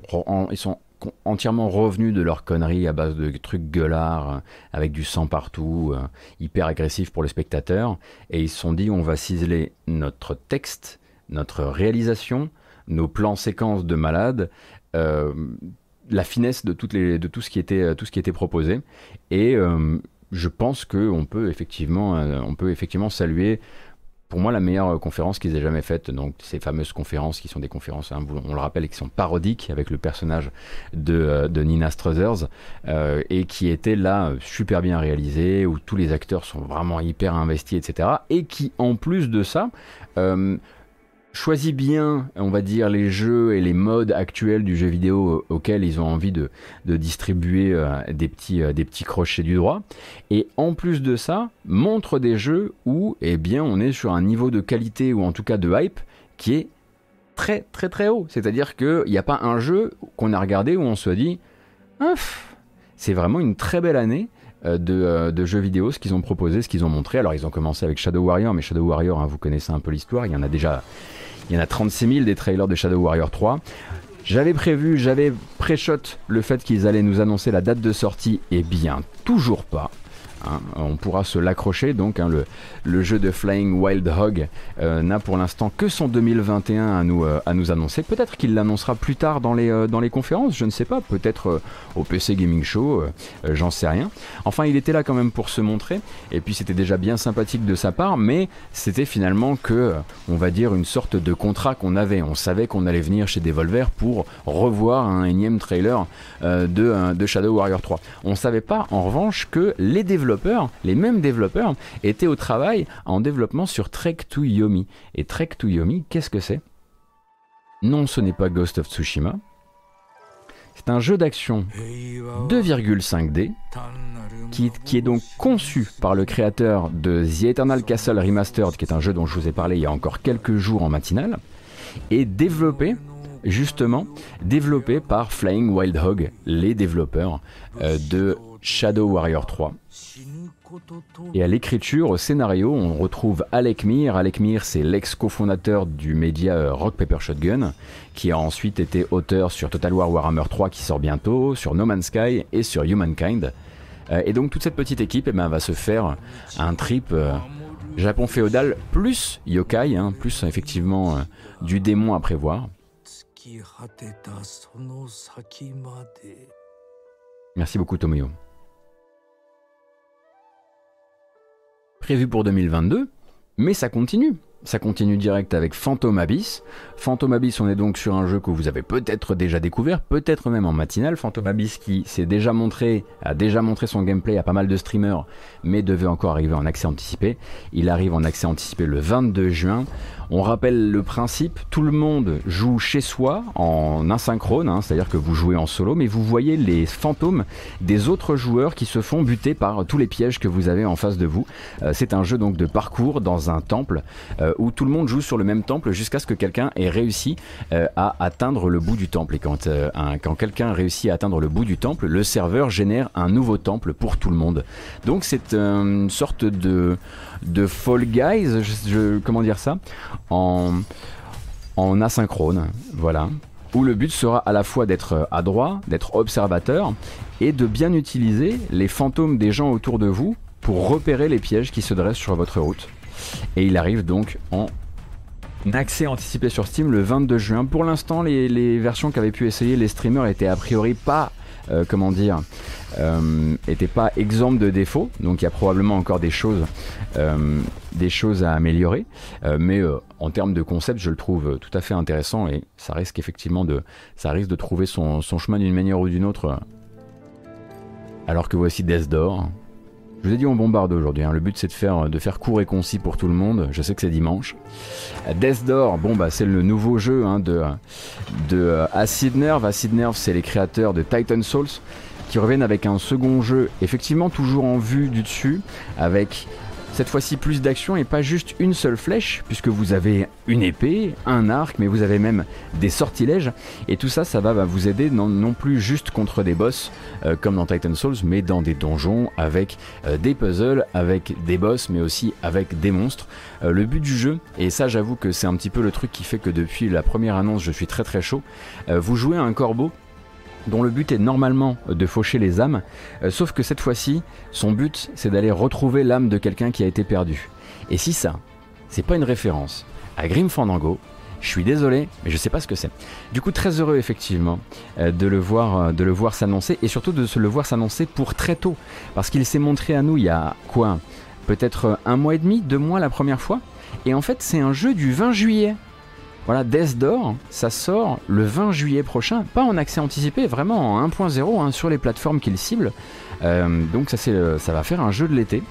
ils sont entièrement revenus de leur connerie à base de trucs gueulards, euh, avec du sang partout, euh, hyper agressif pour le spectateur, et ils se sont dit on va ciseler notre texte, notre réalisation, nos plans séquences de malades, euh, la finesse de, toutes les, de tout, ce qui était, tout ce qui était proposé, et je pense qu'on peut on peut effectivement saluer pour moi la meilleure euh, conférence qu'ils aient jamais faite. Donc ces fameuses conférences qui sont des conférences, hein, on le rappelle, qui sont parodiques avec le personnage de, euh, de Nina Struthers euh, et qui étaient là super bien réalisées, où tous les acteurs sont vraiment hyper investis, etc. Et qui en plus de ça choisit bien, on va dire, les jeux et les modes actuels du jeu vidéo auxquels ils ont envie de, distribuer euh, des, petits, euh, des petits crochets du droit. Et en plus de ça, montre des jeux où, eh bien, on est sur un niveau de qualité ou en tout cas de hype qui est très très très haut. C'est-à-dire qu'il n'y a pas un jeu qu'on a regardé où on se dit c'est vraiment une très belle année euh, de, de, jeux vidéo, ce qu'ils ont proposé, ce qu'ils ont montré. Alors ils ont commencé avec Shadow Warrior, mais Shadow Warrior, hein, vous connaissez un peu l'histoire, il y en a déjà... Il y en a 36 000 des trailers de Shadow Warrior 3. J'avais prévu, j'avais pré-shot le fait qu'ils allaient nous annoncer la date de sortie, et bien toujours pas. Hein, on pourra se l'accrocher. Donc, hein, le, jeu de Flying Wild Hog euh, n'a pour l'instant que son 2021 à nous, euh, à nous annoncer. Peut-être qu'il l'annoncera plus tard dans les, euh, conférences, je ne sais pas. Peut-être au PC Gaming Show, j'en sais rien. Enfin, il était là quand même pour se montrer. Et puis, c'était déjà bien sympathique de sa part, mais c'était finalement que, on va dire, une sorte de contrat qu'on avait. On savait qu'on allait venir chez Devolver pour revoir un énième trailer de, Shadow Warrior 3. On savait pas, en revanche, que les développeurs les mêmes développeurs, étaient au travail en développement sur Trek to Yomi. Et Trek to Yomi, qu'est-ce que c'est? Non, ce n'est pas Ghost of Tsushima. C'est un jeu d'action 2,5D qui, est donc conçu par le créateur de The Eternal Castle Remastered, qui est un jeu dont je vous ai parlé il y a encore quelques jours en matinale, et développé justement développé par Flying Wild Hog, les développeurs euh, de Shadow Warrior 3. Et à l'écriture, au scénario, on retrouve Alec Mir. Alec Mir, c'est l'ex-cofondateur du média euh, Rock Paper Shotgun, qui a ensuite été auteur sur Total War Warhammer 3 qui sort bientôt, sur No Man's Sky et sur Humankind. Euh, et donc toute cette petite équipe eh ben, va se faire un trip euh, Japon féodal plus yokai, hein, plus effectivement du démon à prévoir. Merci beaucoup Tomoyo. Prévu pour 2022, mais ça continue. Ça continue direct avec Phantom Abyss. Phantom Abyss, on est donc sur un jeu que vous avez peut-être déjà découvert, peut-être même en matinale. Phantom Abyss qui s'est déjà montré, a déjà montré son gameplay à pas mal de streamers, mais devait encore arriver en accès anticipé. Il arrive en accès anticipé le 22 juin. On rappelle le principe, tout le monde joue chez soi en asynchrone, hein, c'est-à-dire que vous jouez en solo, mais vous voyez les fantômes des autres joueurs qui se font buter par tous les pièges que vous avez en face de vous. Euh, c'est un jeu donc de parcours dans un temple euh, où tout le monde joue sur le même temple jusqu'à ce que quelqu'un ait réussi euh, à atteindre le bout du temple. Et quand, quand quelqu'un réussit à atteindre le bout du temple, le serveur génère un nouveau temple pour tout le monde. Donc c'est une sorte de de Fall Guys, comment dire ça, en, en asynchrone, voilà, où le but sera à la fois d'être adroit, d'être observateur, et de bien utiliser les fantômes des gens autour de vous pour repérer les pièges qui se dressent sur votre route. Et il arrive donc en accès anticipé sur Steam le 22 juin. Pour l'instant, les, versions qu'avaient pu essayer les streamers étaient a priori pas euh, comment dire, euh, pas exempt de défauts. Donc il y a probablement encore des choses, euh, des choses à améliorer. mais en termes de concept, je le trouve tout à fait intéressant et ça risque effectivement de, ça risque de trouver son, son chemin d'une manière ou d'une autre. Alors que voici Death Door, je vous ai dit on bombarde aujourd'hui, hein. le but c'est de faire, de faire court et concis pour tout le monde, je sais que c'est dimanche. Death Door, bon bah c'est le nouveau jeu hein, de, de Acid Nerve. Acid Nerve c'est les créateurs de Titan Souls qui reviennent avec un second jeu, effectivement toujours en vue du dessus, avec cette fois-ci plus d'action et pas juste une seule flèche, puisque vous avez une épée, un arc, mais vous avez même des sortilèges. Et tout ça, ça va, vous aider non, plus juste contre des boss euh, comme dans Titan Souls, mais dans des donjons avec euh, des puzzles, avec des boss, mais aussi avec des monstres. Euh, le but du jeu, et ça j'avoue que c'est un petit peu le truc qui fait que depuis la première annonce je suis très très chaud, vous jouez un corbeau dont le but est normalement de faucher les âmes, euh, sauf que cette fois-ci, son but c'est d'aller retrouver l'âme de quelqu'un qui a été perdu. Et si ça, c'est pas une référence à Grim Fandango, je suis désolé, mais je sais pas ce que c'est. Du coup, très heureux effectivement euh, de le voir, euh, de le voir s'annoncer et surtout de se le voir s'annoncer pour très tôt, parce qu'il s'est montré à nous il y a quoi? Peut-être un mois et demi, deux mois la première fois? Et en fait, c'est un jeu du 20 juillet. Voilà, Death Door, ça sort le 20 juillet prochain, pas en accès anticipé, vraiment en 1.0 hein, sur les plateformes qu'il cible. Euh, donc ça, euh, ça va faire un jeu de l'été.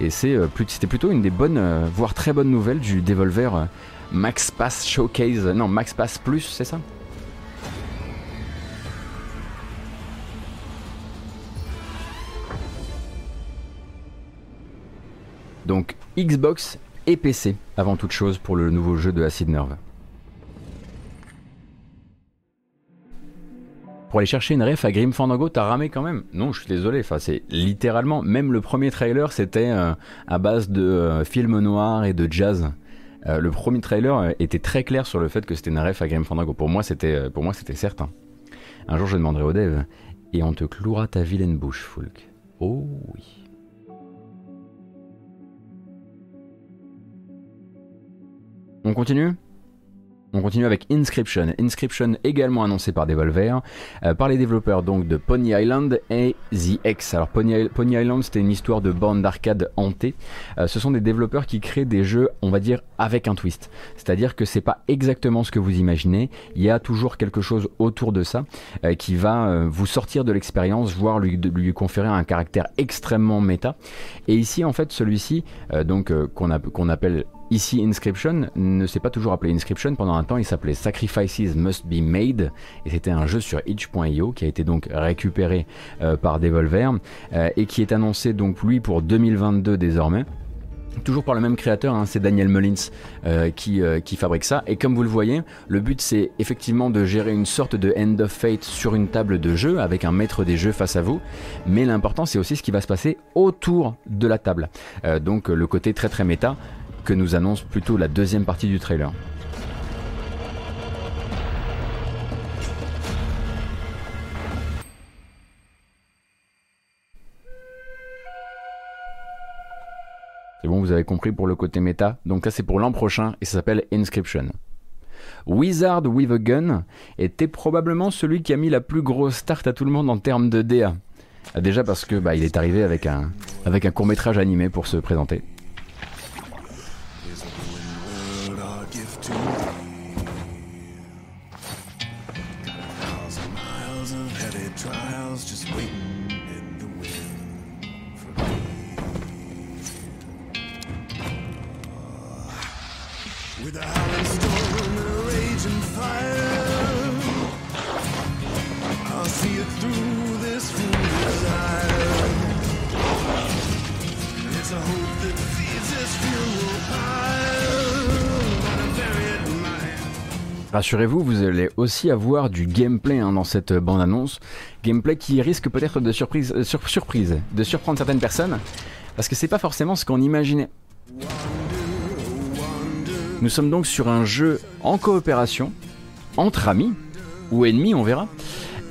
Et euh, c'était plutôt une des bonnes, voire très bonnes nouvelles du Devolver Max Pass Showcase. Non, Max Pass Plus, c'est ça? Donc Xbox et PC avant toute chose pour le nouveau jeu de Acid Nerve. Pour aller chercher une ref à Grim Fandango, t'as ramé quand même Non, je suis désolé. Enfin, c'est littéralement, même le premier trailer, c'était euh, à base de euh, films noirs et de jazz. Euh, le premier trailer était très clair sur le fait que c'était une ref à Grim Fandango. Pour moi, c'était, certain. Un jour, je demanderai au dev et on te clouera ta vilaine bouche, Fulk. Oh oui. On continue? On continue avec Inscription. Inscription également annoncé par Devolver, euh, par les développeurs donc de Pony Island et The X. Alors Pony, Island c'était une histoire de bande d'arcade hantée. Euh, ce sont des développeurs qui créent des jeux, on va dire, avec un twist. C'est-à-dire que c'est pas exactement ce que vous imaginez. Il y a toujours quelque chose autour de ça euh, qui va vous sortir de l'expérience, voire lui, conférer un caractère extrêmement méta. Et ici en fait celui-ci, donc qu'on appelle Ici, Inscription ne s'est pas toujours appelé Inscription. Pendant un temps, il s'appelait Sacrifices Must Be Made. Et c'était un jeu sur itch.io qui a été donc récupéré euh, par Devolver euh, et qui est annoncé donc lui pour 2022 désormais. Toujours par le même créateur, hein, c'est Daniel Mullins euh, qui, qui, fabrique ça. Et comme vous le voyez, le but c'est effectivement de gérer une sorte de end of fate sur une table de jeu avec un maître des jeux face à vous. Mais l'important c'est aussi ce qui va se passer autour de la table. donc le côté très très méta que nous annonce plutôt la deuxième partie du trailer. C'est bon, vous avez compris pour le côté méta. Donc ça c'est pour l'an prochain et ça s'appelle Inscription. Wizard with a Gun était probablement celui qui a mis la plus grosse start à tout le monde en termes de DA. Déjà parce que bah, il est arrivé avec un, avec un court métrage animé pour se présenter. Rassurez-vous, vous allez aussi avoir du gameplay hein, dans cette bande-annonce. Gameplay qui risque peut-être de surprise, euh, surprise, de surprendre certaines personnes, parce que c'est pas forcément ce qu'on imaginait. Nous sommes donc sur un jeu en coopération, entre amis, ou ennemis, on verra,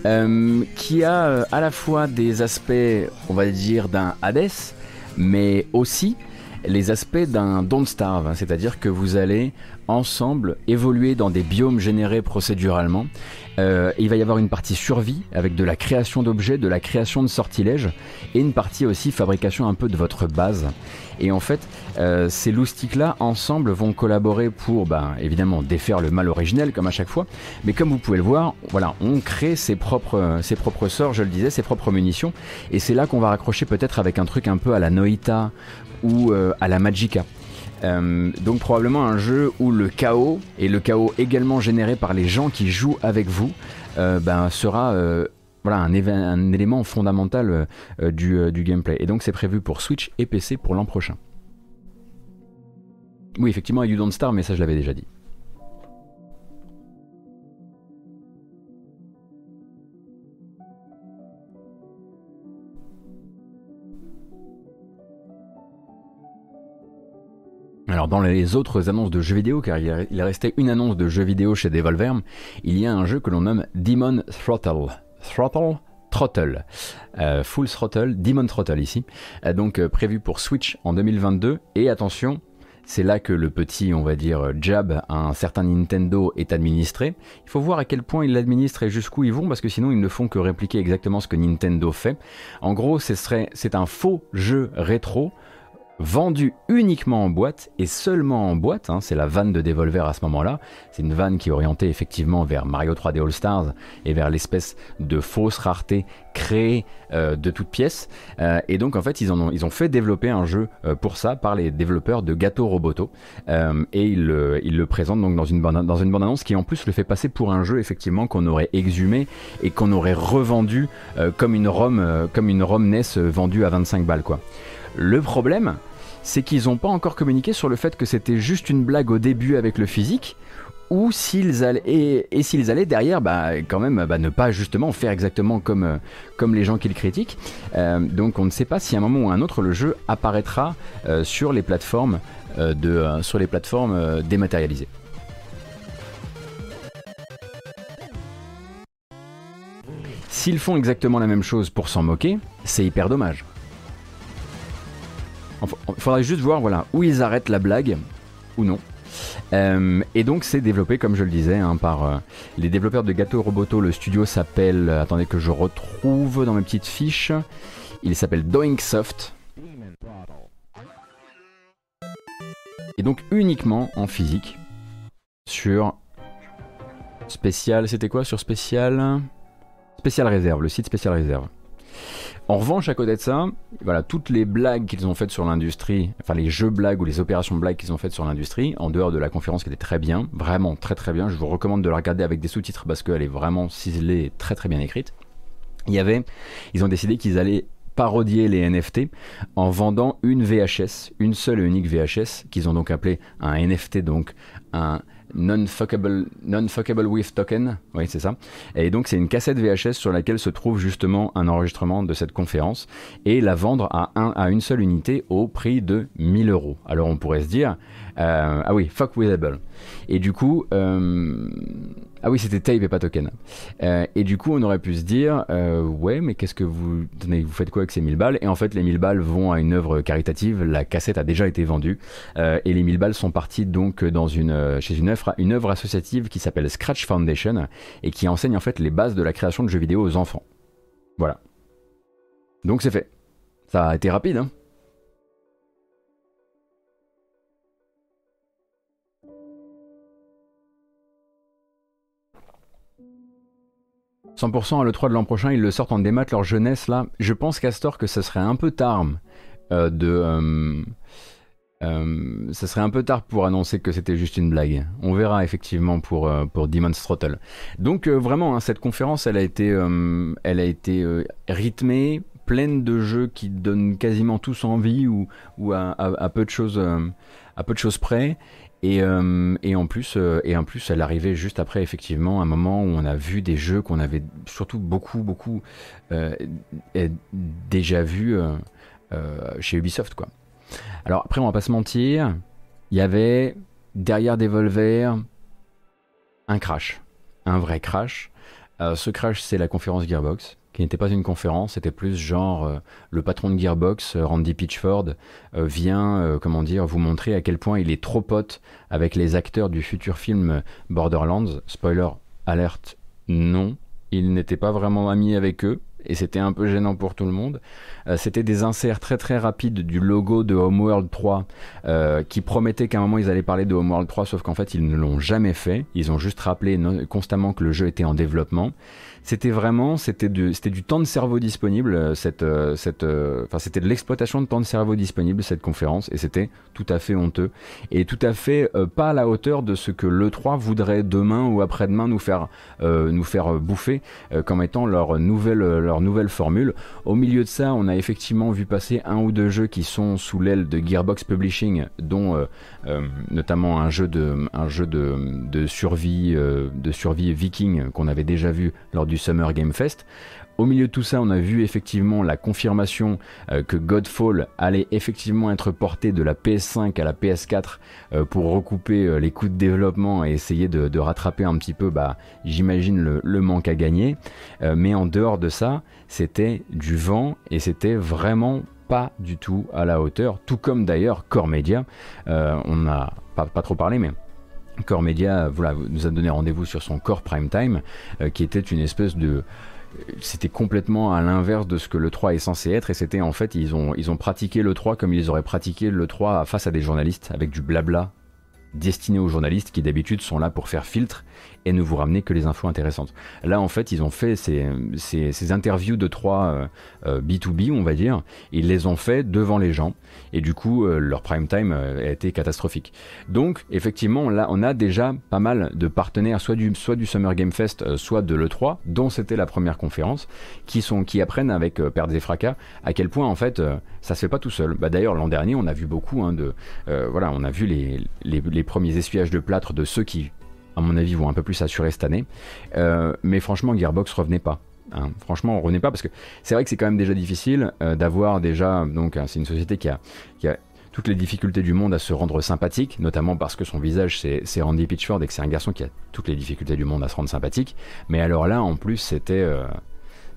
euh, qui a euh, à la fois des aspects, on va dire, d'un Hades, mais aussi les aspects d'un Don't Starve, c'est-à-dire que vous allez ensemble évoluer dans des biomes générés procéduralement. Euh, il va y avoir une partie survie avec de la création d'objets, de la création de sortilèges et une partie aussi fabrication un peu de votre base. Et en fait, euh, ces loustiques-là ensemble vont collaborer pour, ben, évidemment, défaire le mal originel comme à chaque fois. Mais comme vous pouvez le voir, voilà, on crée ses propres, ses propres sorts, je le disais, ses propres munitions. Et c'est là qu'on va raccrocher peut-être avec un truc un peu à la Noita ou euh, à la Magica. Euh, donc probablement un jeu où le chaos, et le chaos également généré par les gens qui jouent avec vous, euh, ben, sera voilà, un, élément fondamental du, gameplay. Et donc c'est prévu pour Switch et PC pour l'an prochain. Oui, effectivement, il y a du Don't Star, mais ça je l'avais déjà dit. Alors dans les autres annonces de jeux vidéo, car il est resté une annonce de jeux vidéo chez Devolver, il y a un jeu que l'on nomme Demon Throttle. Throttle? Throttle. Euh, full Throttle, Demon Throttle ici. Euh, donc euh, prévu pour Switch en 2022. Et attention, c'est là que le petit, on va dire, jab à un certain Nintendo est administré. Il faut voir à quel point il l'administre et jusqu'où ils vont, parce que sinon ils ne font que répliquer exactement ce que Nintendo fait. En gros, c'est un faux jeu rétro vendu uniquement en boîte et seulement en boîte. Hein, c'est la vanne de Devolver à ce moment-là. C'est une vanne qui est orientée effectivement vers Mario 3D All Stars et vers l'espèce de fausse rareté créée euh, de toutes pièces. Euh, et donc en fait, ils, ont, ils ont fait développer un jeu euh, pour ça par les développeurs de Gato Roboto. et ils, le présentent donc dans une, bande, dans une bande-annonce qui en plus le fait passer pour un jeu effectivement qu'on aurait exhumé et qu'on aurait revendu comme une ROM, comme une ROM NES vendue à 25 balles quoi. Le problème, c'est qu'ils n'ont pas encore communiqué sur le fait que c'était juste une blague au début avec le physique, ou s'ils allaient et, s'ils allaient derrière, bah, quand même, bah, ne pas justement faire exactement comme, euh, les gens qui le critiquent. Euh, donc on ne sait pas si à un moment ou à un autre le jeu apparaîtra euh, sur les plateformes sur les plateformes dématérialisées. S'ils font exactement la même chose pour s'en moquer, c'est hyper dommage. Il faudrait juste voir où ils arrêtent la blague ou non. Euh, et donc c'est développé, comme je le disais, hein, par euh, les développeurs de Gato Roboto. Le studio s'appelle, euh, attendez que je retrouve dans mes petites fiches, il s'appelle Doing Soft. Et donc uniquement en physique sur spécial, c'était quoi sur spécial? Spécial réserve, le site spécial réserve. En revanche, à côté de ça, voilà, toutes les blagues qu'ils ont faites sur l'industrie, enfin les jeux blagues ou les opérations blagues qu'ils ont faites sur l'industrie, en dehors de la conférence qui était très bien, vraiment très très bien, je vous recommande de la regarder avec des sous-titres parce qu'elle est vraiment ciselée et très très bien écrite. Y avait, ils ont décidé qu'ils allaient parodier les NFT en vendant une VHS, une seule et unique VHS, qu'ils ont donc appelé un NFT, donc un non-fuckable non with token, oui c'est ça. Et donc c'est une cassette VHS sur laquelle se trouve justement un enregistrement de cette conférence et la vendre à, un, à une seule unité au prix de 1000 euros. Alors on pourrait se dire, euh, ah oui, fuck withable. Et du coup, euh, ah oui, c'était tape et pas token. Euh, et du coup, on aurait pu se dire, ouais, mais qu'est-ce que vous, vous faites quoi avec ces 1000 balles? Et en fait, les 1000 balles vont à une œuvre caritative. La cassette a déjà été vendue et les 1000 balles sont parties donc dans une, chez une œuvre, une œuvre associative qui s'appelle Scratch Foundation et qui enseigne en fait les bases de la création de jeux vidéo aux enfants. Voilà. Donc c'est fait. Ça a été rapide, hein 100% à l'E3 de l'an prochain, ils le sortent en démat leur jeunesse là. Je pense Castor que ça serait un peu tard euh, de. Euh, euh, ça serait un peu tard pour annoncer que c'était juste une blague. On verra effectivement pour, pour Demon's Throttle. Donc vraiment, hein, cette conférence, elle a été, elle a été rythmée, pleine de jeux qui donnent quasiment tous envie ou, ou peu de choses, à peu de choses près. Et, euh, et, en plus, euh, et en plus, elle arrivait juste après, effectivement, un moment où on a vu des jeux qu'on avait surtout beaucoup, beaucoup euh, déjà vus chez Ubisoft, quoi. Alors après, on va pas se mentir, il y avait derrière Devolver un crash, un vrai crash. ce crash, c'est la conférence Gearbox qui n'était pas une conférence, c'était plus genre euh, le patron de Gearbox, euh, Randy Pitchford, euh, vient, comment dire, vous montrer à quel point il est trop pote avec les acteurs du futur film Borderlands. Spoiler alerte, non, il n'était pas vraiment ami avec eux et c'était un peu gênant pour tout le monde. c'était des inserts très très rapides du logo de Homeworld 3 qui promettaient qu'à un moment ils allaient parler de Homeworld 3 sauf qu'en fait ils ne l'ont jamais fait. Ils ont juste rappelé constamment que le jeu était en développement. C'était vraiment, c'était du, temps de cerveau disponible, euh, euh, euh, enfin c'était de l'exploitation de temps de cerveau disponible cette conférence, et c'était tout à fait honteux et tout à fait pas à la hauteur de ce que le 3 voudrait demain ou après-demain nous faire, bouffer comme étant leur nouvelle formule. Au milieu de ça, on a effectivement vu passer un ou deux jeux qui sont sous l'aile de Gearbox Publishing, dont notamment un jeu de, un jeu de, de survie, de survie viking qu'on avait déjà vu lors du Summer Game Fest. Au milieu de tout ça, on a vu effectivement la confirmation euh, que Godfall allait effectivement être porté de la PS5 à la PS4 euh, pour recouper euh, les coûts de développement et essayer de, rattraper un petit peu, bah, j'imagine, le, manque à gagner. mais en dehors de ça, c'était du vent et c'était vraiment pas du tout à la hauteur, tout comme d'ailleurs Core Media. on n'a pas, pas trop parlé, mais Core Media nous a donné rendez-vous sur son Core Prime Time, euh, qui était une espèce de c'était complètement à l'inverse de ce que le 3 est censé être et c'était en fait ils ont ils ont pratiqué le 3 comme ils auraient pratiqué le 3 face à des journalistes avec du blabla destiné aux journalistes qui d'habitude sont là pour faire filtre et ne vous ramener que les infos intéressantes. Là, en fait, ils ont fait ces, ces, interviews de 3 B2B, euh, on va dire, ils les ont fait devant les gens, et du coup, euh, leur prime time euh, a été catastrophique. Donc, effectivement, là, on a déjà pas mal de partenaires, soit du, soit du Summer Game Fest, soit de l'E3, dont c'était la première conférence, qui, sont, qui apprennent avec pertes et fracas à quel point, en fait, ça se fait pas tout seul. Bah, D'ailleurs, l'an dernier, on a vu beaucoup hein, de. voilà, on a vu les, les, premiers essuyages de plâtre de ceux qui à mon avis, vont un peu plus assurer cette année. Euh, mais franchement, Gearbox revenait pas. hein. Franchement, on revenait pas parce que c'est vrai que c'est quand même déjà difficile euh, d'avoir déjà. Donc, hein, c'est une société qui a, toutes les difficultés du monde à se rendre sympathique, notamment parce que son visage c'est Randy Pitchford et que c'est un garçon qui a toutes les difficultés du monde à se rendre sympathique. Mais alors là, en plus, c'était. euh,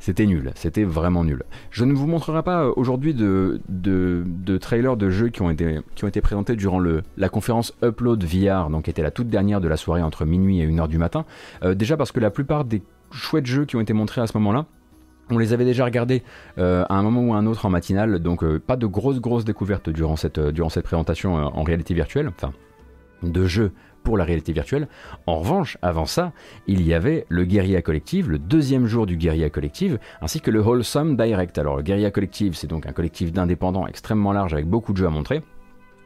c'était nul, c'était vraiment nul. Je ne vous montrerai pas euh, aujourd'hui de, de, trailers de jeux qui ont été, présentés durant la conférence Upload VR, donc qui était la toute dernière de la soirée entre minuit et 1h du matin. Euh, déjà parce que la plupart des chouettes jeux qui ont été montrés à ce moment-là, on les avait déjà regardés euh, à un moment ou à un autre en matinale, donc pas de grosses grosses découvertes durant cette, durant cette présentation en réalité virtuelle, enfin de jeux pour la réalité virtuelle. En revanche, avant ça, il y avait le Guerilla Collective, le deuxième jour du Guerilla Collective, ainsi que le Wholesome Direct. Alors le Guerilla Collective, c'est donc un collectif d'indépendants extrêmement large avec beaucoup de jeux à montrer.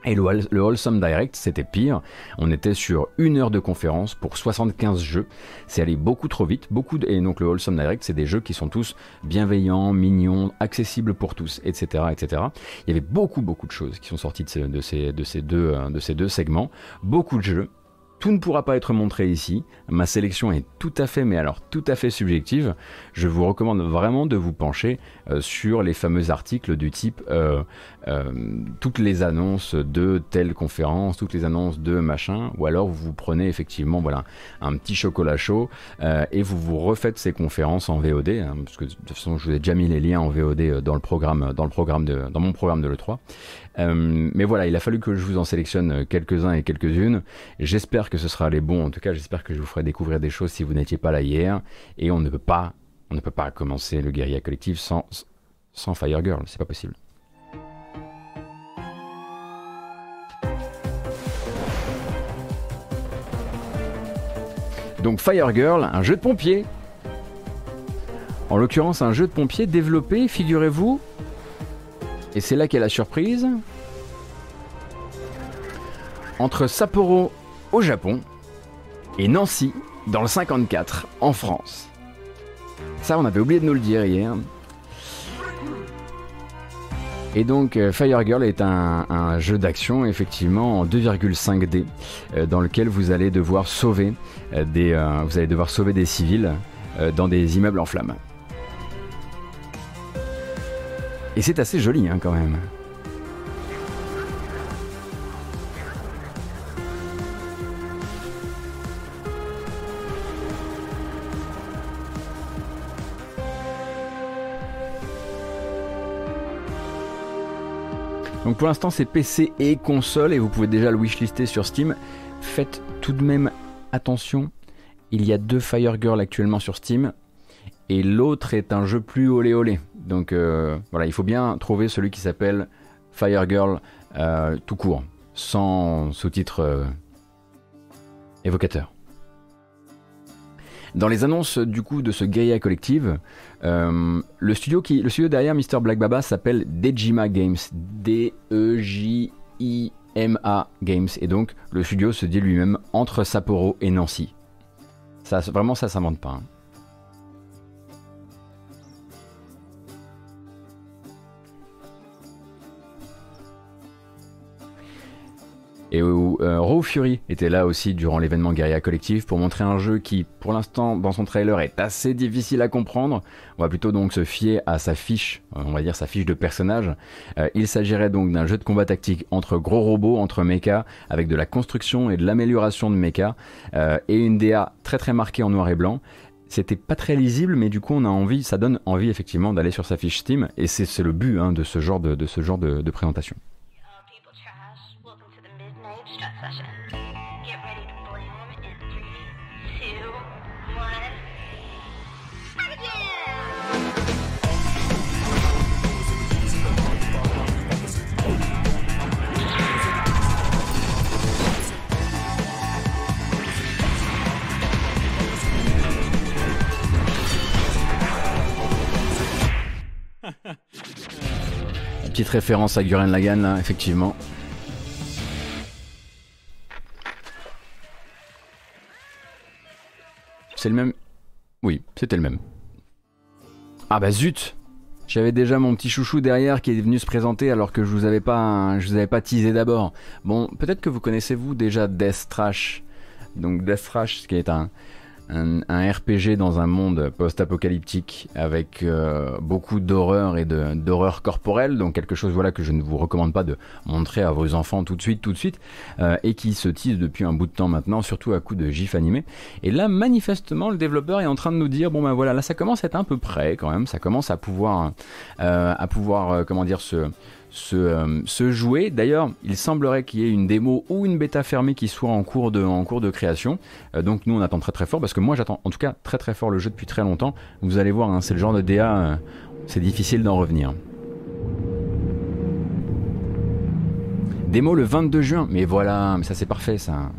Et le, le Wholesome Direct, c'était pire. On était sur une heure de conférence pour 75 jeux. C'est allé beaucoup trop vite. Beaucoup de- Et donc le Wholesome Direct, c'est des jeux qui sont tous bienveillants, mignons, accessibles pour tous, etc., etc. Il y avait beaucoup, beaucoup de choses qui sont sorties de ces, euh, de ces deux segments. Beaucoup de jeux. Tout ne pourra pas être montré ici. Ma sélection est tout à fait, mais alors tout à fait subjective. Je vous recommande vraiment de vous pencher euh, sur les fameux articles du type euh, toutes les annonces de telle conférence, toutes les annonces de machin, ou alors vous prenez effectivement voilà un petit chocolat chaud euh, et vous vous refaites ces conférences en VOD, hein, parce que de toute façon je vous ai déjà mis les liens en VOD euh, dans le programme, dans le programme de, dans mon programme de l'E3. Euh, mais voilà, il a fallu que je vous en sélectionne euh, quelques-uns et quelques-unes. J'espère que ce sera les bons. En tout cas, j'espère que je vous ferai découvrir des choses si vous n'étiez pas là hier. Et on ne peut pas, on ne peut pas commencer le guérilla collectif sans, sans Fire Girl. C'est pas possible. Donc Fire Girl, un jeu de pompier. En l'occurrence, un jeu de pompier développé, figurez-vous, et c'est là qu'est la surprise, entre Sapporo au Japon et Nancy dans le 54 en France. Ça, on avait oublié de nous le dire hier. Et donc euh, Fire Girl est un, jeu d'action effectivement en 2,5D euh, dans lequel vous allez devoir sauver euh, des, vous allez devoir sauver des civils dans des immeubles en flammes. Et c'est assez joli hein, quand même. Pour l'instant c'est PC et console et vous pouvez déjà le wishlister sur Steam. Faites tout de même attention, il y a deux Fire Girl actuellement sur Steam et l'autre est un jeu plus olé olé. Donc euh, voilà, il faut bien trouver celui qui s'appelle Fire Girl euh, tout court, sans sous-titres euh, évocateurs. Dans les annonces du coup de ce Guerilla Collective, euh, le, studio qui, le studio derrière Mr. Black Baba s'appelle Dejima Games. D-E-J-I-M-A Games. Et donc le studio se dit lui-même entre Sapporo et Nancy. Ça, vraiment, ça s'invente pas. hein. Et où, euh, Raw Fury était là aussi durant l'événement Guerilla Collective pour montrer un jeu qui, pour l'instant, dans son trailer, est assez difficile à comprendre. On va plutôt donc se fier à sa fiche, euh, on va dire sa fiche de personnage. Euh, il s'agirait donc d'un jeu de combat tactique entre gros robots, entre mechas, avec de la construction et de l'amélioration de mechas, euh, et une DA très très marquée en noir et blanc. C'était pas très lisible, mais du coup on a envie, ça donne envie effectivement d'aller sur sa fiche Steam, et c'est le but hein, de ce genre de présentation. Get ready to in three, two, one. Petite référence à Guren Lagann, là, effectivement. C'est le même Oui, c'était le même. Ah bah zut J'avais déjà mon petit chouchou derrière qui est venu se présenter alors que je vous avais pas, je vous avais pas teasé d'abord. Bon, peut-être que vous connaissez vous déjà Death Trash. donc Death Rush, qui est un, un, un RPG dans un monde post-apocalyptique avec euh, beaucoup d'horreur et d'horreur corporelle, donc quelque chose voilà que je ne vous recommande pas de montrer à vos enfants tout de suite, tout de suite, euh, et qui se tease depuis un bout de temps maintenant, surtout à coup de gif animé. Et là, manifestement, le développeur est en train de nous dire bon ben voilà, là ça commence à être un peu près quand même, ça commence à pouvoir, euh, à pouvoir, euh, comment dire, se se, euh, se jouer. D'ailleurs, il semblerait qu'il y ait une démo ou une bêta fermée qui soit en cours de, en cours de création. Euh, donc nous, on attend très très fort parce que moi, j'attends en tout cas très très fort le jeu depuis très longtemps. Vous allez voir, hein, c'est le genre de DA, euh, c'est difficile d'en revenir. Démo le 22 juin, mais voilà, mais ça c'est parfait ça.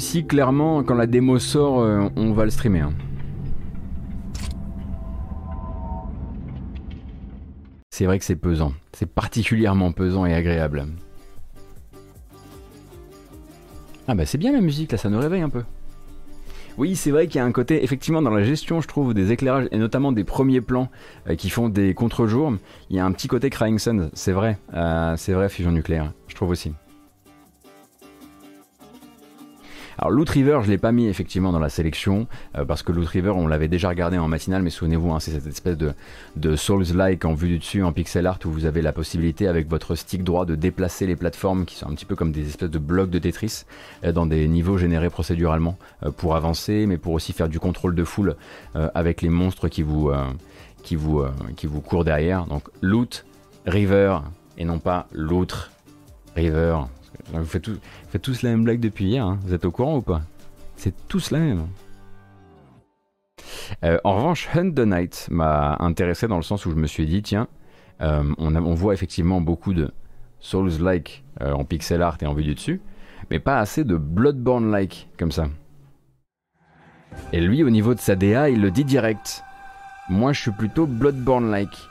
Celui-ci, clairement, quand la démo sort, euh, on va le streamer. hein. C'est vrai que c'est pesant. C'est particulièrement pesant et agréable. Ah bah c'est bien la musique, là, ça nous réveille un peu. Oui, c'est vrai qu'il y a un côté, effectivement, dans la gestion, je trouve, des éclairages, et notamment des premiers plans euh, qui font des contre-jours, il y a un petit côté Crying Sun, c'est vrai. Euh, c'est vrai, fusion nucléaire, je trouve aussi. Alors Loot River, je l'ai pas mis effectivement dans la sélection euh, parce que Loot River, on l'avait déjà regardé en matinale, mais souvenez-vous, hein, c'est cette espèce de, Souls-like en vue du dessus, en pixel art, où vous avez la possibilité avec votre stick droit de déplacer les plateformes qui sont un petit peu comme des espèces de blocs de Tetris euh, dans des niveaux générés procéduralement euh, pour avancer, mais pour aussi faire du contrôle de foule avec les monstres qui vous courent derrière. Donc Loot River et non pas l'autre River. Vous faites, tous la même blague depuis hier, hein. vous êtes au courant ou pas? C'est tous la même. Euh, en revanche, Hunt the Night m'a intéressé dans le sens où je me suis dit, tiens, euh, on voit effectivement beaucoup de Souls-like euh, en pixel art et en vue du dessus, mais pas assez de Bloodborne-like comme ça. Et lui, au niveau de sa DA, il le dit direct. Moi, je suis plutôt Bloodborne-like.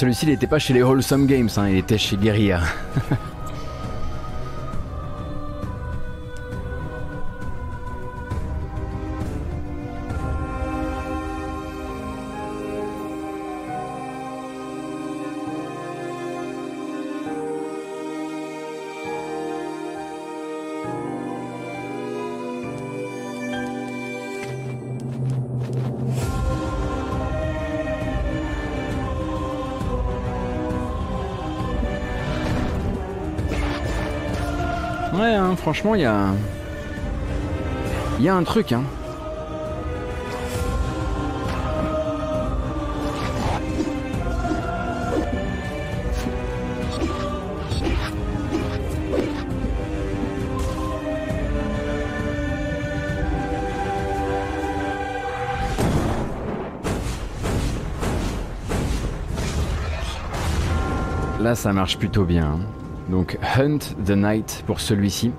Celui-ci, il n'était pas chez les Wholesome Games, hein, il était chez Guerrilla. franchement, il y a... Un truc, hein. Là, ça marche plutôt bien. hein. Donc, Hunt the Night pour celui-ci.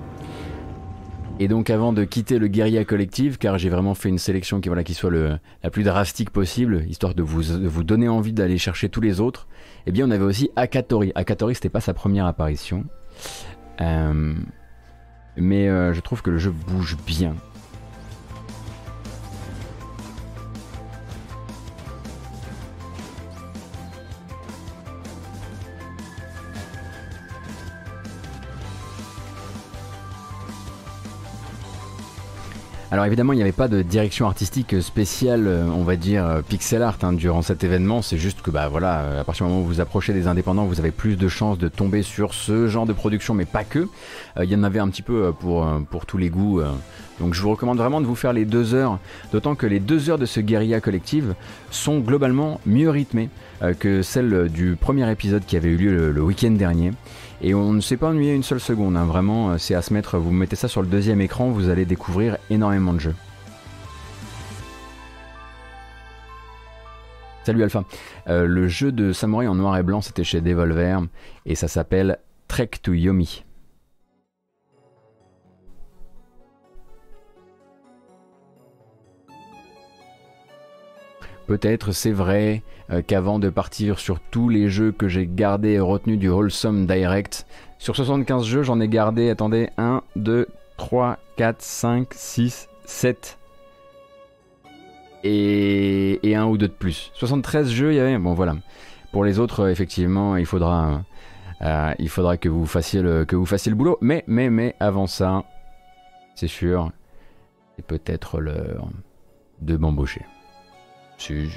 Et donc, avant de quitter le Guerilla Collective, car j'ai vraiment fait une sélection qui, voilà, qui soit la plus drastique possible, histoire de vous, de vous donner envie d'aller chercher tous les autres, eh bien, on avait aussi Akatori. Akatori, c'était pas sa première apparition. Euh, mais euh, je trouve que le jeu bouge bien. Alors évidemment, il n'y avait pas de direction artistique spéciale, euh, on va dire euh, pixel art, hein, durant cet événement. C'est juste que, bah voilà, euh, à partir du moment où vous approchez des indépendants, vous avez plus de chances de tomber sur ce genre de production, mais pas que. Euh, Il y en avait un petit peu euh, pour, euh, pour tous les goûts. euh. Donc je vous recommande vraiment de vous faire les deux heures, d'autant que les deux heures de ce guérilla collective sont globalement mieux rythmées euh, que celles du premier épisode qui avait eu lieu le week-end dernier. Et on ne s'est pas ennuyé une seule seconde, hein. vraiment, euh, c'est à se mettre, vous mettez ça sur le deuxième écran, vous allez découvrir énormément de jeux. Salut Alpha. Euh, le jeu de samouraï en noir et blanc, c'était chez Devolver, et ça s'appelle Trek to Yomi. Peut-être c'est vrai euh, qu'avant de partir sur tous les jeux que j'ai gardés et retenus du Wholesome Direct, sur 75 jeux j'en ai gardé, attendez, 1, 2, 3, 4, 5, 6, 7 et, et un ou deux de plus. 73 jeux il y avait, bon voilà. Pour les autres, euh, effectivement, il faudra, euh, il faudra que vous fassiez le, que vous fassiez le boulot. Mais, mais, mais, avant ça, c'est sûr, c'est peut-être l'heure de m'embaucher. Si,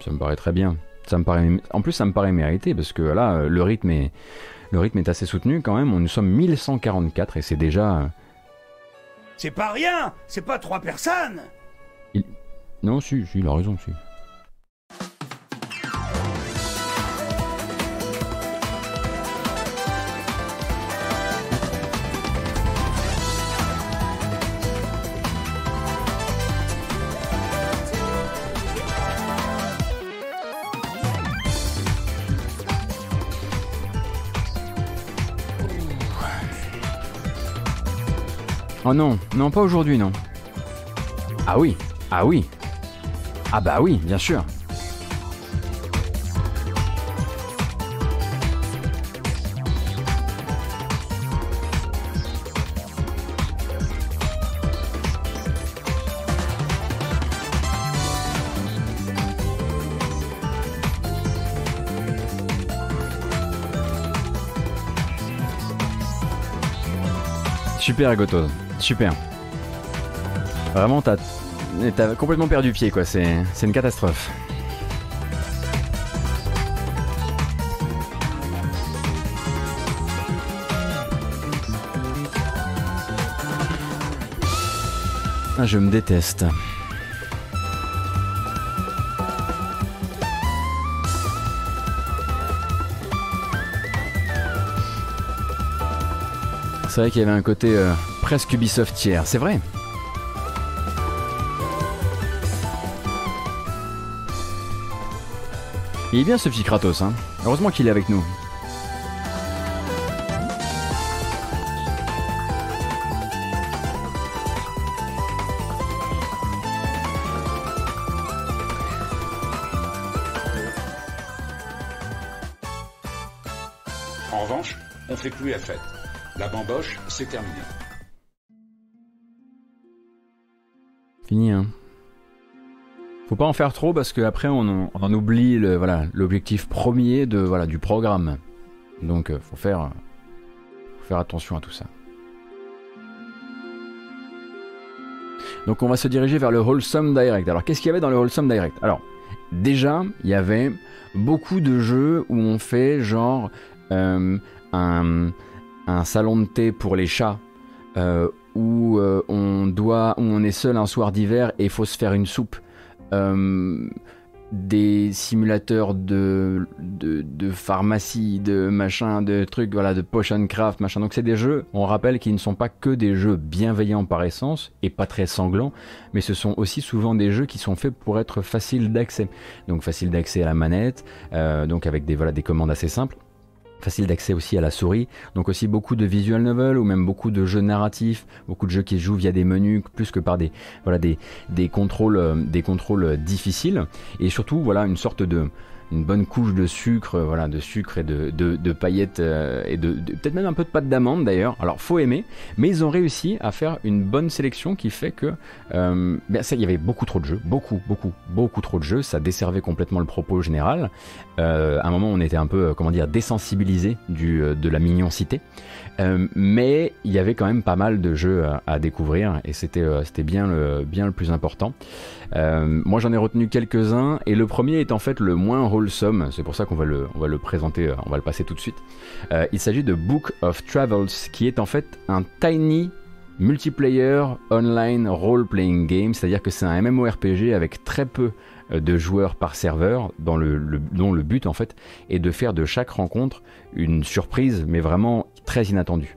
ça me paraît très bien. Ça me paraît, en plus, ça me paraît mérité parce que là, euh, le rythme est, le rythme est assez soutenu quand même. On, nous sommes 1144 et c'est déjà. euh, C'est pas rien C'est pas trois personnes Non, si, si, il a raison, si. Oh non, non, pas aujourd'hui, non. Ah oui, ah oui. Ah bah oui, bien sûr. Super Gotos, super. Vraiment, t'as complètement perdu pied, quoi. C'est c'est une catastrophe. Ah, je me déteste. C'est vrai qu'il y avait un côté euh, presque Ubisoft tiers, c'est vrai. Il est bien ce petit Kratos, hein. Heureusement qu'il est avec nous. C'est terminé. Fini, hein. Faut pas en faire trop parce qu'après on, on en oublie le, voilà, l'objectif premier de, voilà, du programme. Donc euh, faut faire, faut faire attention à tout ça. Donc on va se diriger vers le Wholesome Direct. Alors qu'est-ce qu'il y avait dans le Wholesome Direct? Alors déjà il y avait beaucoup de jeux où on fait genre euh, un, un salon de thé pour les chats euh, où euh, on doit, où on est seul un soir d'hiver et faut se faire une soupe. Euh, des simulateurs de, de, pharmacie, de machin, de trucs, voilà, de potion craft, machin. Donc c'est des jeux, on rappelle, qui ne sont pas que des jeux bienveillants par essence et pas très sanglants, mais ce sont aussi souvent des jeux qui sont faits pour être faciles d'accès. Donc facile d'accès à la manette, donc avec des, voilà, des commandes assez simples facile d'accès aussi à la souris, donc aussi beaucoup de visual novel ou même beaucoup de jeux narratifs, beaucoup de jeux qui se jouent via des menus plus que par des voilà des, contrôles euh, des contrôles difficiles. Et surtout voilà une sorte de une bonne couche de sucre, voilà, de sucre et de, paillettes euh, et de, peut-être même un peu de pâte d'amande d'ailleurs. Alors faut aimer, mais ils ont réussi à faire une bonne sélection qui fait que euh, ben, ça, il y avait beaucoup trop de jeux, beaucoup, beaucoup, beaucoup trop de jeux. Ça desservait complètement le propos général. Euh, à un moment, on était un peu, euh, comment dire, désensibilisé du de la mignoncité. Mais il y avait quand même pas mal de jeux à, à découvrir et c'était c'était bien le bien le plus important. Euh, moi j'en ai retenu quelques-uns et le premier est en fait le moins wholesome, c'est pour ça qu'on va le présenter, euh, on va le passer tout de suite. Euh, il s'agit de Book of Travels qui est en fait un tiny multiplayer online role-playing game, c'est-à-dire que c'est un MMORPG avec très peu de joueurs par serveur, dont le but en fait est de faire de chaque rencontre une surprise, mais vraiment très inattendue.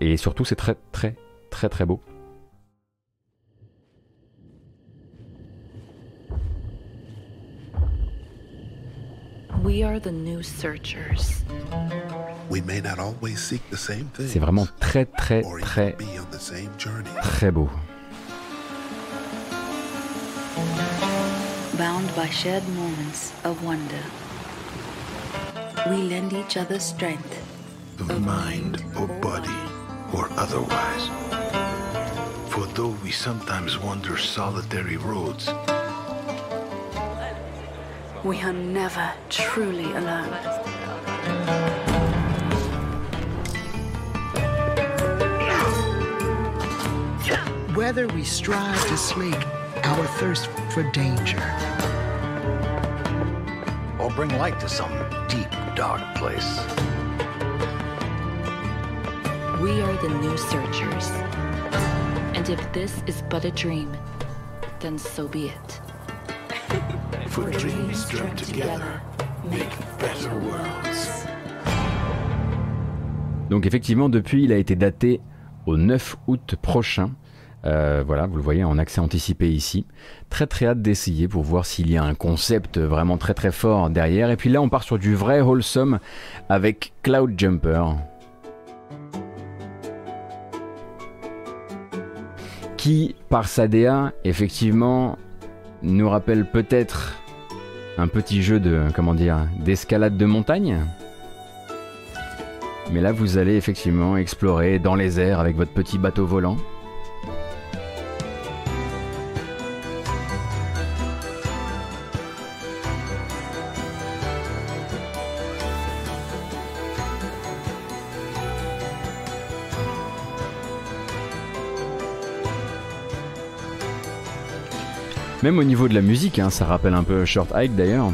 Et surtout, c'est très très très très beau. C'est vraiment très très or très even be on the same journey. très beau. bound by shared moments of wonder. We lend each other strength. Of mind or body or otherwise. For though we sometimes wander solitary roads, We are never truly alone. Whether we strive to slake our thirst for danger Or bring light to some deep, dark place. We are the new searchers. And if this is but a dream, then so be it. For dreams dreamt together make better worlds. Donc effectivement, depuis, il a été daté au 9 août prochain. Euh, voilà, vous le voyez en accès anticipé ici. Très très hâte d'essayer pour voir s'il y a un concept vraiment très très fort derrière. Et puis là, on part sur du vrai wholesome avec Cloud Jumper. Qui, par sa DA, effectivement, nous rappelle peut-être un petit jeu de, comment dire, d'escalade de montagne. Mais là, vous allez effectivement explorer dans les airs avec votre petit bateau volant. Même au niveau de la musique, hein, ça rappelle un peu Short Hike d'ailleurs.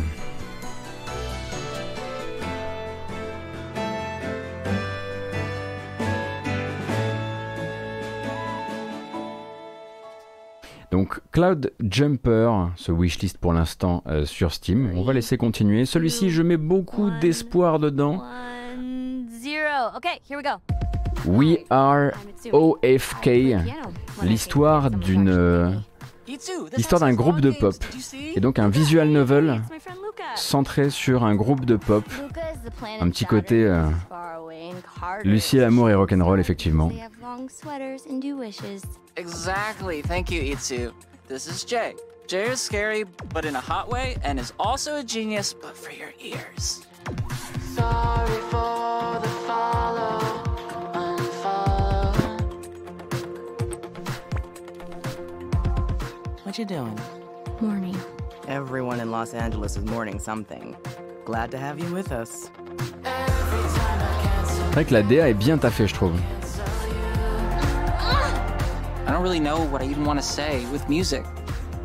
Donc Cloud Jumper, ce wishlist pour l'instant euh, sur Steam. On va laisser continuer. Celui-ci, je mets beaucoup d'espoir dedans. We go. We Are OFK, l'histoire d'une l'histoire d'un groupe de pop et donc un visual novel centré sur un groupe de pop. Un petit côté euh, Lucie l'amour et rock'n'roll effectivement. Exactly. Thank you, Itsu. This is Jay. Jay is scary, but in a hot way, and is also a genius, but for your ears. Sorry for the follow, What you doing? Morning. Everyone in Los Angeles is mourning something. Glad to have you with us. C'est vrai que la DA est bien taffée, je trouve. I don't really know what I even want to say with music.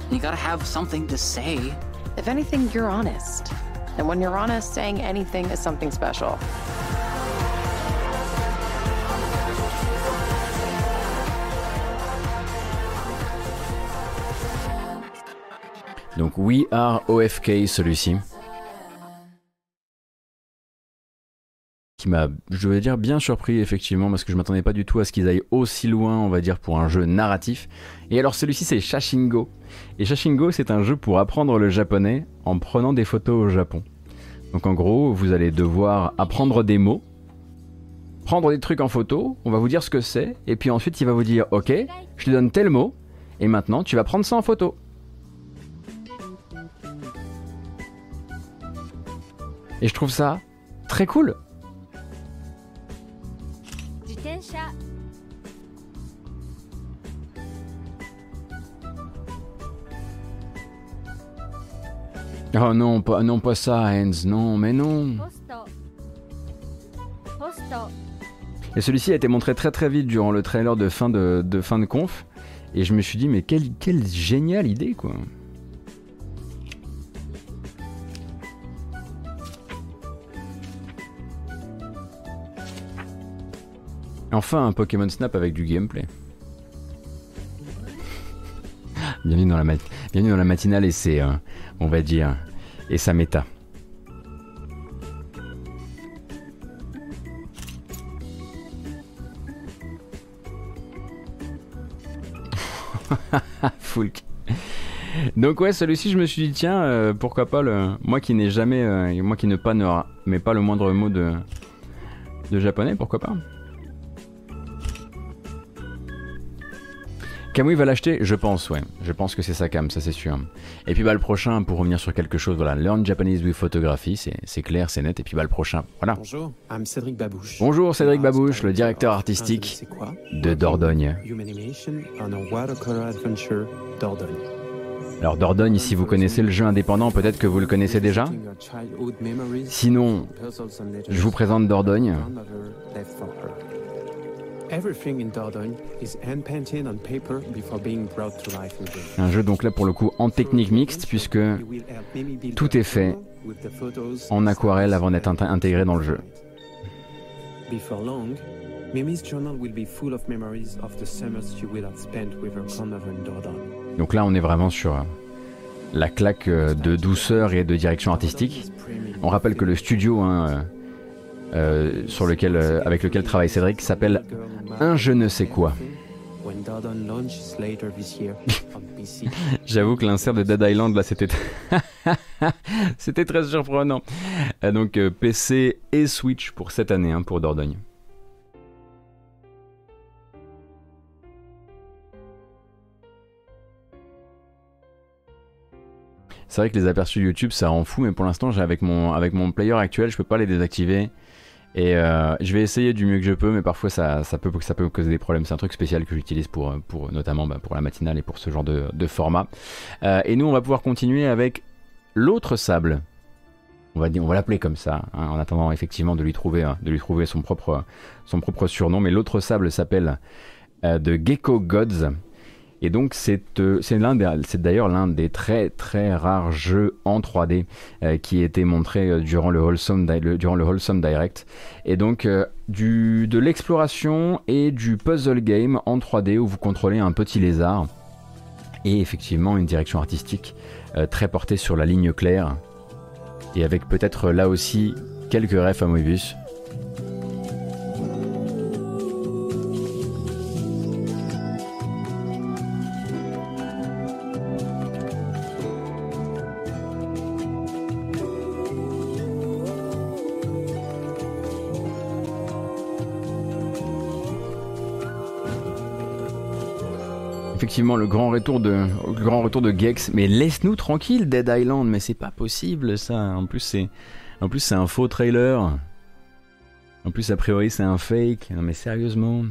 You gotta have something to say. If anything, you're honest. And when you're honest, saying anything is something special. Donc We Are OFK celui-ci. Qui m'a, je veux dire, bien surpris effectivement parce que je m'attendais pas du tout à ce qu'ils aillent aussi loin, on va dire, pour un jeu narratif. Et alors celui-ci c'est Shashingo. Et Shashingo c'est un jeu pour apprendre le japonais en prenant des photos au Japon. Donc en gros, vous allez devoir apprendre des mots, prendre des trucs en photo, on va vous dire ce que c'est, et puis ensuite il va vous dire ok, je te donne tel mot, et maintenant tu vas prendre ça en photo. Et je trouve ça très cool. Oh non, pas, non, pas ça, Hans, non, mais non. Et celui-ci a été montré très très vite durant le trailer de fin de, de fin de conf. Et je me suis dit, mais quelle, quelle géniale idée, quoi. Enfin, un Pokémon Snap avec du gameplay. Bienvenue dans la, matinale et c'est, euh, on va dire, et sa méta. Foulk. Donc ouais, celui-ci, je me suis dit tiens, euh, pourquoi pas le moi qui n'ai jamais, euh, moi qui ne pas ne mais pas le moindre mot de de japonais, pourquoi pas. Camouille va l'acheter Je pense, ouais. Je pense que c'est sa cam, ça c'est sûr. Et puis bah le prochain, pour revenir sur quelque chose, voilà, Learn Japanese with Photography, c'est clair, c'est net. Et puis bah le prochain, voilà. Bonjour, I'm Cédric Babouche. Bonjour Cédric Babouche, le directeur artistique de Dordogne. Alors Dordogne, si vous connaissez le jeu indépendant, peut-être que vous le connaissez déjà. Sinon, je vous présente Dordogne. Un jeu donc là pour le coup en technique mixte puisque tout est fait en aquarelle avant d'être intégré dans le jeu. Donc là on est vraiment sur la claque euh, de douceur et de direction artistique. On rappelle que le studio hein, euh, sur lequel, euh, avec lequel travaille Cédric s'appelle Un je ne sais quoi. J'avoue que l'insert de Dead Island là c'était c'était très surprenant. Euh, donc PC et Switch pour cette année hein, pour Dordogne. C'est vrai que les aperçus YouTube ça rend fou mais pour l'instant avec mon avec mon player actuel je peux pas les désactiver. Et euh, je vais essayer du mieux que je peux, mais parfois ça, peut, ça peut causer des problèmes. C'est un truc spécial que j'utilise pour, pour notamment bah, pour la matinale et pour ce genre de, format. Euh, et nous, on va pouvoir continuer avec l'autre sable. On va, on va l'appeler comme ça, hein, en attendant effectivement de lui trouver, de lui trouver son, propre, son propre surnom. Mais l'autre sable s'appelle euh, The Gecko Gods. Et donc c'est euh, c'est d'ailleurs l'un des très très rares jeux en 3D euh, qui a été montré euh, durant le Wholesome, Direct. Et donc du, de l'exploration et du puzzle game en 3D où vous contrôlez un petit lézard. Et effectivement une direction artistique très portée sur la ligne claire. Et avec peut-être là aussi quelques refs à Moebius. Le grand retour de le Gex. Mais laisse-nous tranquille, Dead Island. Mais c'est pas possible ça. En plus c'est en plus c'est un faux trailer. En plus a priori c'est un fake. Mais sérieusement.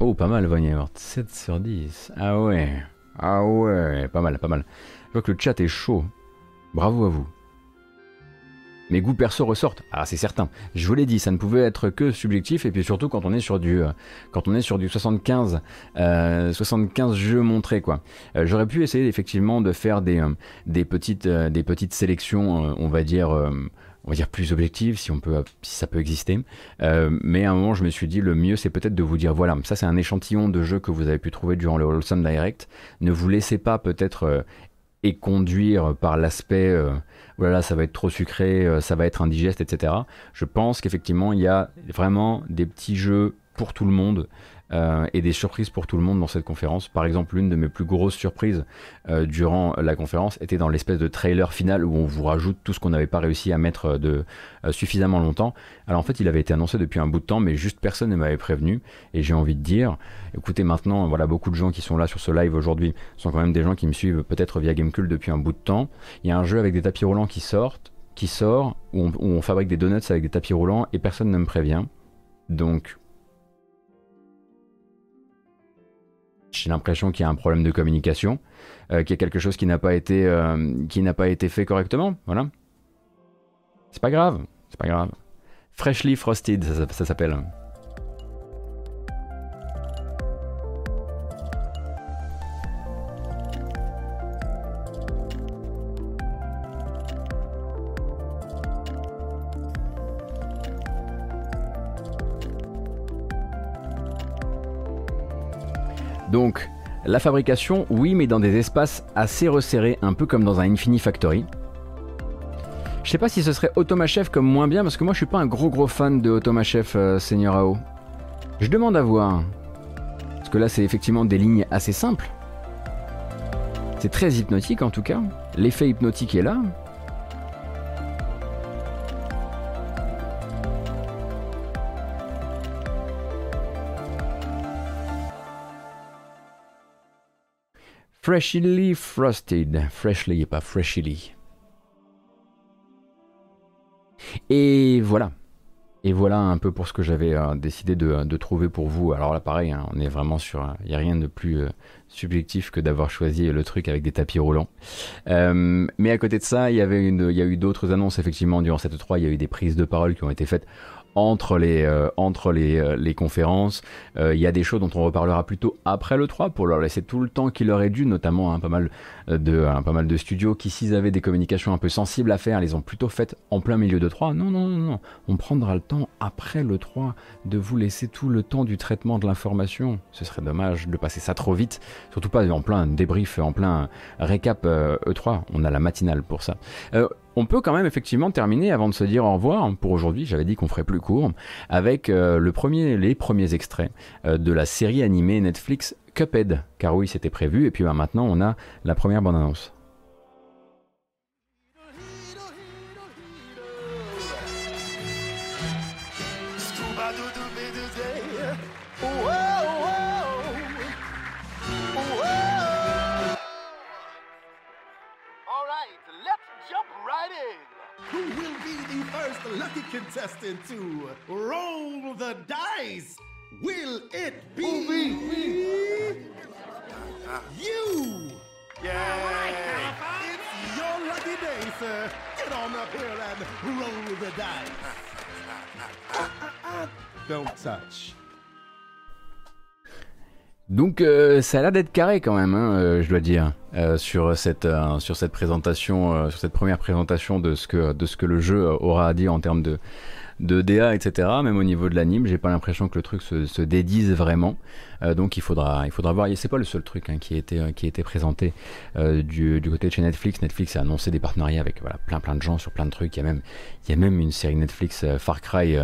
Oh pas mal Vanyevert. 7 sur 10. Ah ouais. Ah ouais. Pas mal, pas mal. Je vois que le chat est chaud. Bravo à vous mes goûts perso ressortent. Ah, c'est certain. Je vous l'ai dit, ça ne pouvait être que subjectif, et puis surtout quand on est sur du, euh, quand on est sur du 75, 75 euh, jeux montrés, quoi. Euh, j'aurais pu essayer effectivement de faire des, des petites, des petites sélections, on va dire, on va dire plus objectives, si on peut, si ça peut exister. mais à un moment, je me suis dit, le mieux, c'est peut-être de vous dire, voilà, ça c'est un échantillon de jeux que vous avez pu trouver durant le Wholesome Direct. Ne vous laissez pas peut-être et conduire par l'aspect voilà, ça va être trop sucré, euh, ça va être indigeste, etc. Je pense qu'effectivement, il y a vraiment des petits jeux pour tout le monde euh, et des surprises pour tout le monde dans cette conférence. Par exemple, l'une de mes plus grosses surprises euh, durant la conférence était dans l'espèce de trailer final où on vous rajoute tout ce qu'on n'avait pas réussi à mettre de suffisamment longtemps. Alors en fait, il avait été annoncé depuis un bout de temps, mais juste personne ne m'avait prévenu. Et j'ai envie de dire, écoutez, maintenant, voilà, beaucoup de gens qui sont là sur ce live aujourd'hui sont quand même des gens qui me suivent peut-être via Gamecube depuis un bout de temps. Il y a un jeu avec des tapis roulants qui sortent qui sort où on, où on fabrique des donuts avec des tapis roulants et personne ne me prévient. Donc, j'ai l'impression qu'il y a un problème de communication, euh, qu'il y a quelque chose qui n'a pas été euh, qui n'a pas été fait correctement. Voilà. C'est pas grave, c'est pas grave. Freshly frosted, ça s'appelle. Donc, la fabrication, oui, mais dans des espaces assez resserrés, un peu comme dans un Infini Factory. Je sais pas si ce serait Automachef comme moins bien, parce que moi je suis pas un gros gros fan de Automachef euh, Seigneur AO. Je demande à voir. Parce que là c'est effectivement des lignes assez simples. C'est très hypnotique en tout cas. L'effet hypnotique est là. Freshly frosted. Freshly, pas freshly. Et voilà. Et voilà un peu pour ce que j'avais euh, décidé de, trouver pour vous. Alors là, pareil, hein, on est vraiment sur. Il n'y a rien de plus euh, subjectif que d'avoir choisi le truc avec des tapis roulants. Euh, mais à côté de ça, il y avait une, il y a eu d'autres annonces effectivement durant cette 3. Il y a eu des prises de parole qui ont été faites entre les, euh, entre les, euh, les conférences. Il y a des choses dont on reparlera plutôt après le 3 pour leur laisser tout le temps qu'il leur est dû, notamment hein, pas, mal de, pas mal de studios qui, s'ils avaient des communications un peu sensibles à faire, les ont plutôt faites en plein milieu de 3. Non, non, non, non. On prendra le temps après le 3 de vous laisser tout le temps du traitement de l'information. Ce serait dommage de passer ça trop vite, surtout pas en plein débrief, en plein récap E3. On a la matinale pour ça. On peut quand même effectivement terminer avant de se dire au revoir pour aujourd'hui. J'avais dit qu'on ferait plus court avec euh, les premiers extraits euh, de la série animée Netflix Cuphead, car oui, c'était prévu. Et puis bah, maintenant, on a la première bande annonce. Contestant to roll the dice? Will it be you? Yeah, it's your lucky day, sir. Get on up here and roll the dice. Uh, uh, uh, don't touch. Donc euh, ça a l'air d'être carré quand même, hein, euh, je dois dire, euh, sur cette euh, sur cette présentation, sur cette première présentation de ce que de ce que le jeu aura à dire en termes de de DA, etc. Même au niveau de l'anime, j'ai pas l'impression que le truc se, se dédise vraiment. donc il faudra il faudra voir. Et c'est pas le seul truc hein, qui a été qui a présenté du, du côté de chez Netflix. Netflix a annoncé des partenariats avec voilà plein plein de gens sur plein de trucs. Il y a même il y a même une série Netflix Far Cry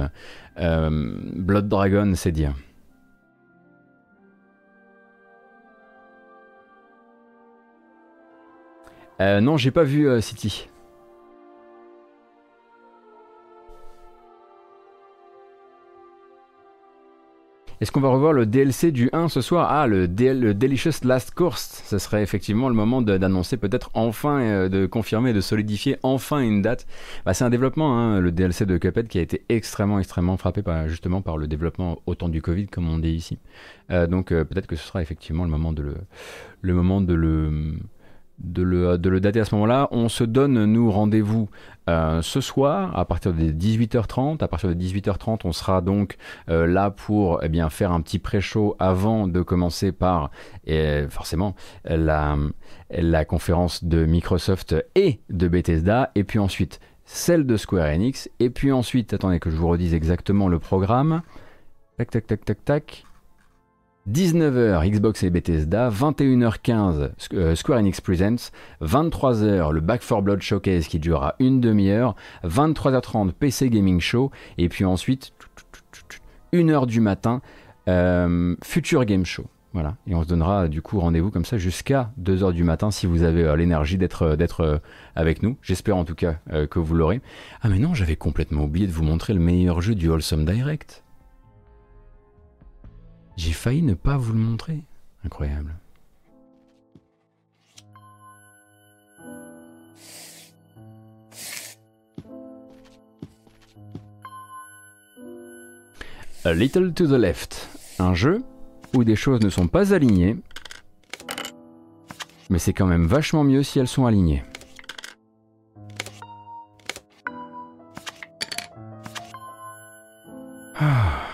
Blood Dragon, c'est dire. Euh, non, j'ai pas vu euh, City. Est-ce qu'on va revoir le DLC du 1 ce soir? Ah, le, Delicious Last Course. Ce serait effectivement le moment d'annoncer peut-être enfin, euh, de confirmer, de solidifier enfin une date. Bah, c'est un développement, hein, le DLC de Cuphead, qui a été extrêmement, extrêmement frappé par, justement par le développement autant du Covid, comme on dit ici. Donc peut-être que ce sera effectivement le moment de le, le moment de le de le, dater à ce moment-là. On se donne, nous, rendez-vous euh, ce soir à partir de 18h30. À partir de 18h30, on sera donc euh, là pour eh bien, faire un petit pré-show avant de commencer par, forcément, la, la conférence de Microsoft et de Bethesda. Et puis ensuite, celle de Square Enix. Et puis ensuite, attendez que je vous redise exactement le programme. Tac, tac, tac, tac, tac. 19h Xbox et Bethesda, 21h15 Square Enix Presents, 23h le Back 4 Blood Showcase qui durera une demi-heure, 23h30 PC Gaming Show, et puis ensuite 1h du matin euh, Future Game Show. Voilà, et on se donnera du coup rendez-vous comme ça jusqu'à 2h du matin si vous avez euh, l'énergie d'être euh, avec nous. J'espère en tout cas euh, que vous l'aurez. Ah mais non, j'avais complètement oublié de vous montrer le meilleur jeu du Wholesome Direct. J'ai failli ne pas vous le montrer. Incroyable. A Little to the Left, un jeu où des choses ne sont pas alignées, mais c'est quand même vachement mieux si elles sont alignées. Ah.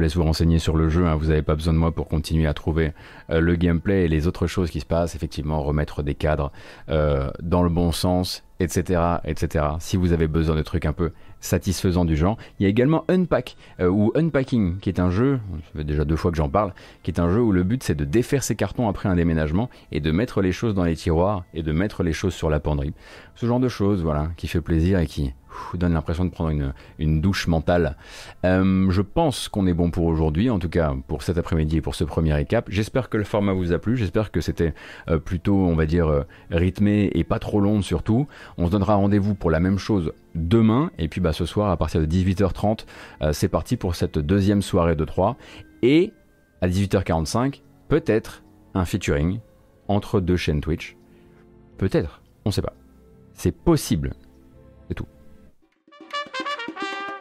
Vous laisse vous renseigner sur le jeu, hein. vous n'avez pas besoin de moi pour continuer à trouver euh, le gameplay et les autres choses qui se passent, effectivement remettre des cadres euh, dans le bon sens, etc., etc. Si vous avez besoin de trucs un peu satisfaisants du genre, il y a également Unpack euh, ou Unpacking, qui est un jeu, ça fait déjà deux fois que j'en parle, qui est un jeu où le but c'est de défaire ses cartons après un déménagement et de mettre les choses dans les tiroirs et de mettre les choses sur la penderie. Ce genre de choses, voilà, qui fait plaisir et qui donne l'impression de prendre une, douche mentale. Euh, je pense qu'on est bon pour aujourd'hui, en tout cas pour cet après-midi et pour ce premier récap. J'espère que le format vous a plu, j'espère que c'était euh, plutôt, on va dire, euh, rythmé et pas trop long surtout. On se donnera rendez-vous pour la même chose demain, et puis bah, ce soir à partir de 18h30, c'est parti pour cette deuxième soirée de 3. Et à 18h45, peut-être un featuring entre deux chaînes Twitch. Peut-être, on sait pas. C'est possible.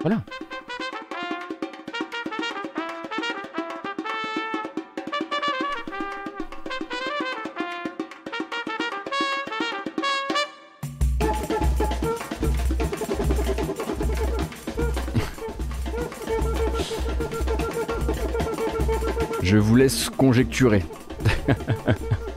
Voilà. Je vous laisse conjecturer.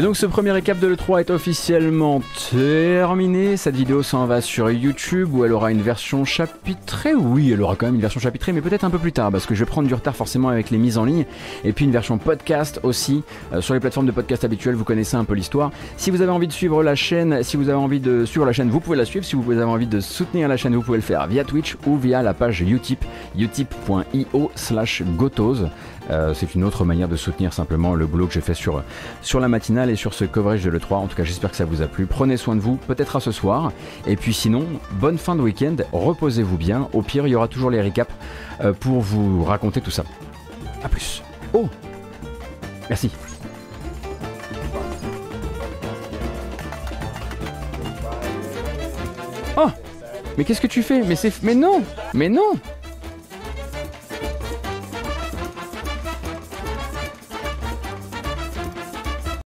Et donc ce premier récap de l'E3 est officiellement terminé. Cette vidéo s'en va sur YouTube où elle aura une version chapitrée. Oui, elle aura quand même une version chapitrée, mais peut-être un peu plus tard parce que je vais prendre du retard forcément avec les mises en ligne. Et puis une version podcast aussi euh, sur les plateformes de podcast habituelles. Vous connaissez un peu l'histoire. Si vous avez envie de suivre la chaîne, si vous avez envie de suivre la chaîne, vous pouvez la suivre. Si vous avez envie de soutenir la chaîne, vous pouvez le faire via Twitch ou via la page Utip, utip.io slash gotos. Euh, c'est une autre manière de soutenir simplement le boulot que j'ai fait sur, la matinale et sur ce coverage de l'E3. En tout cas, j'espère que ça vous a plu. Prenez soin de vous, peut-être à ce soir. Et puis sinon, bonne fin de week-end, reposez-vous bien. Au pire, il y aura toujours les récaps euh, pour vous raconter tout ça. A plus. Oh Merci. Oh Mais qu'est-ce que tu fais? Mais c'est... Mais non Mais non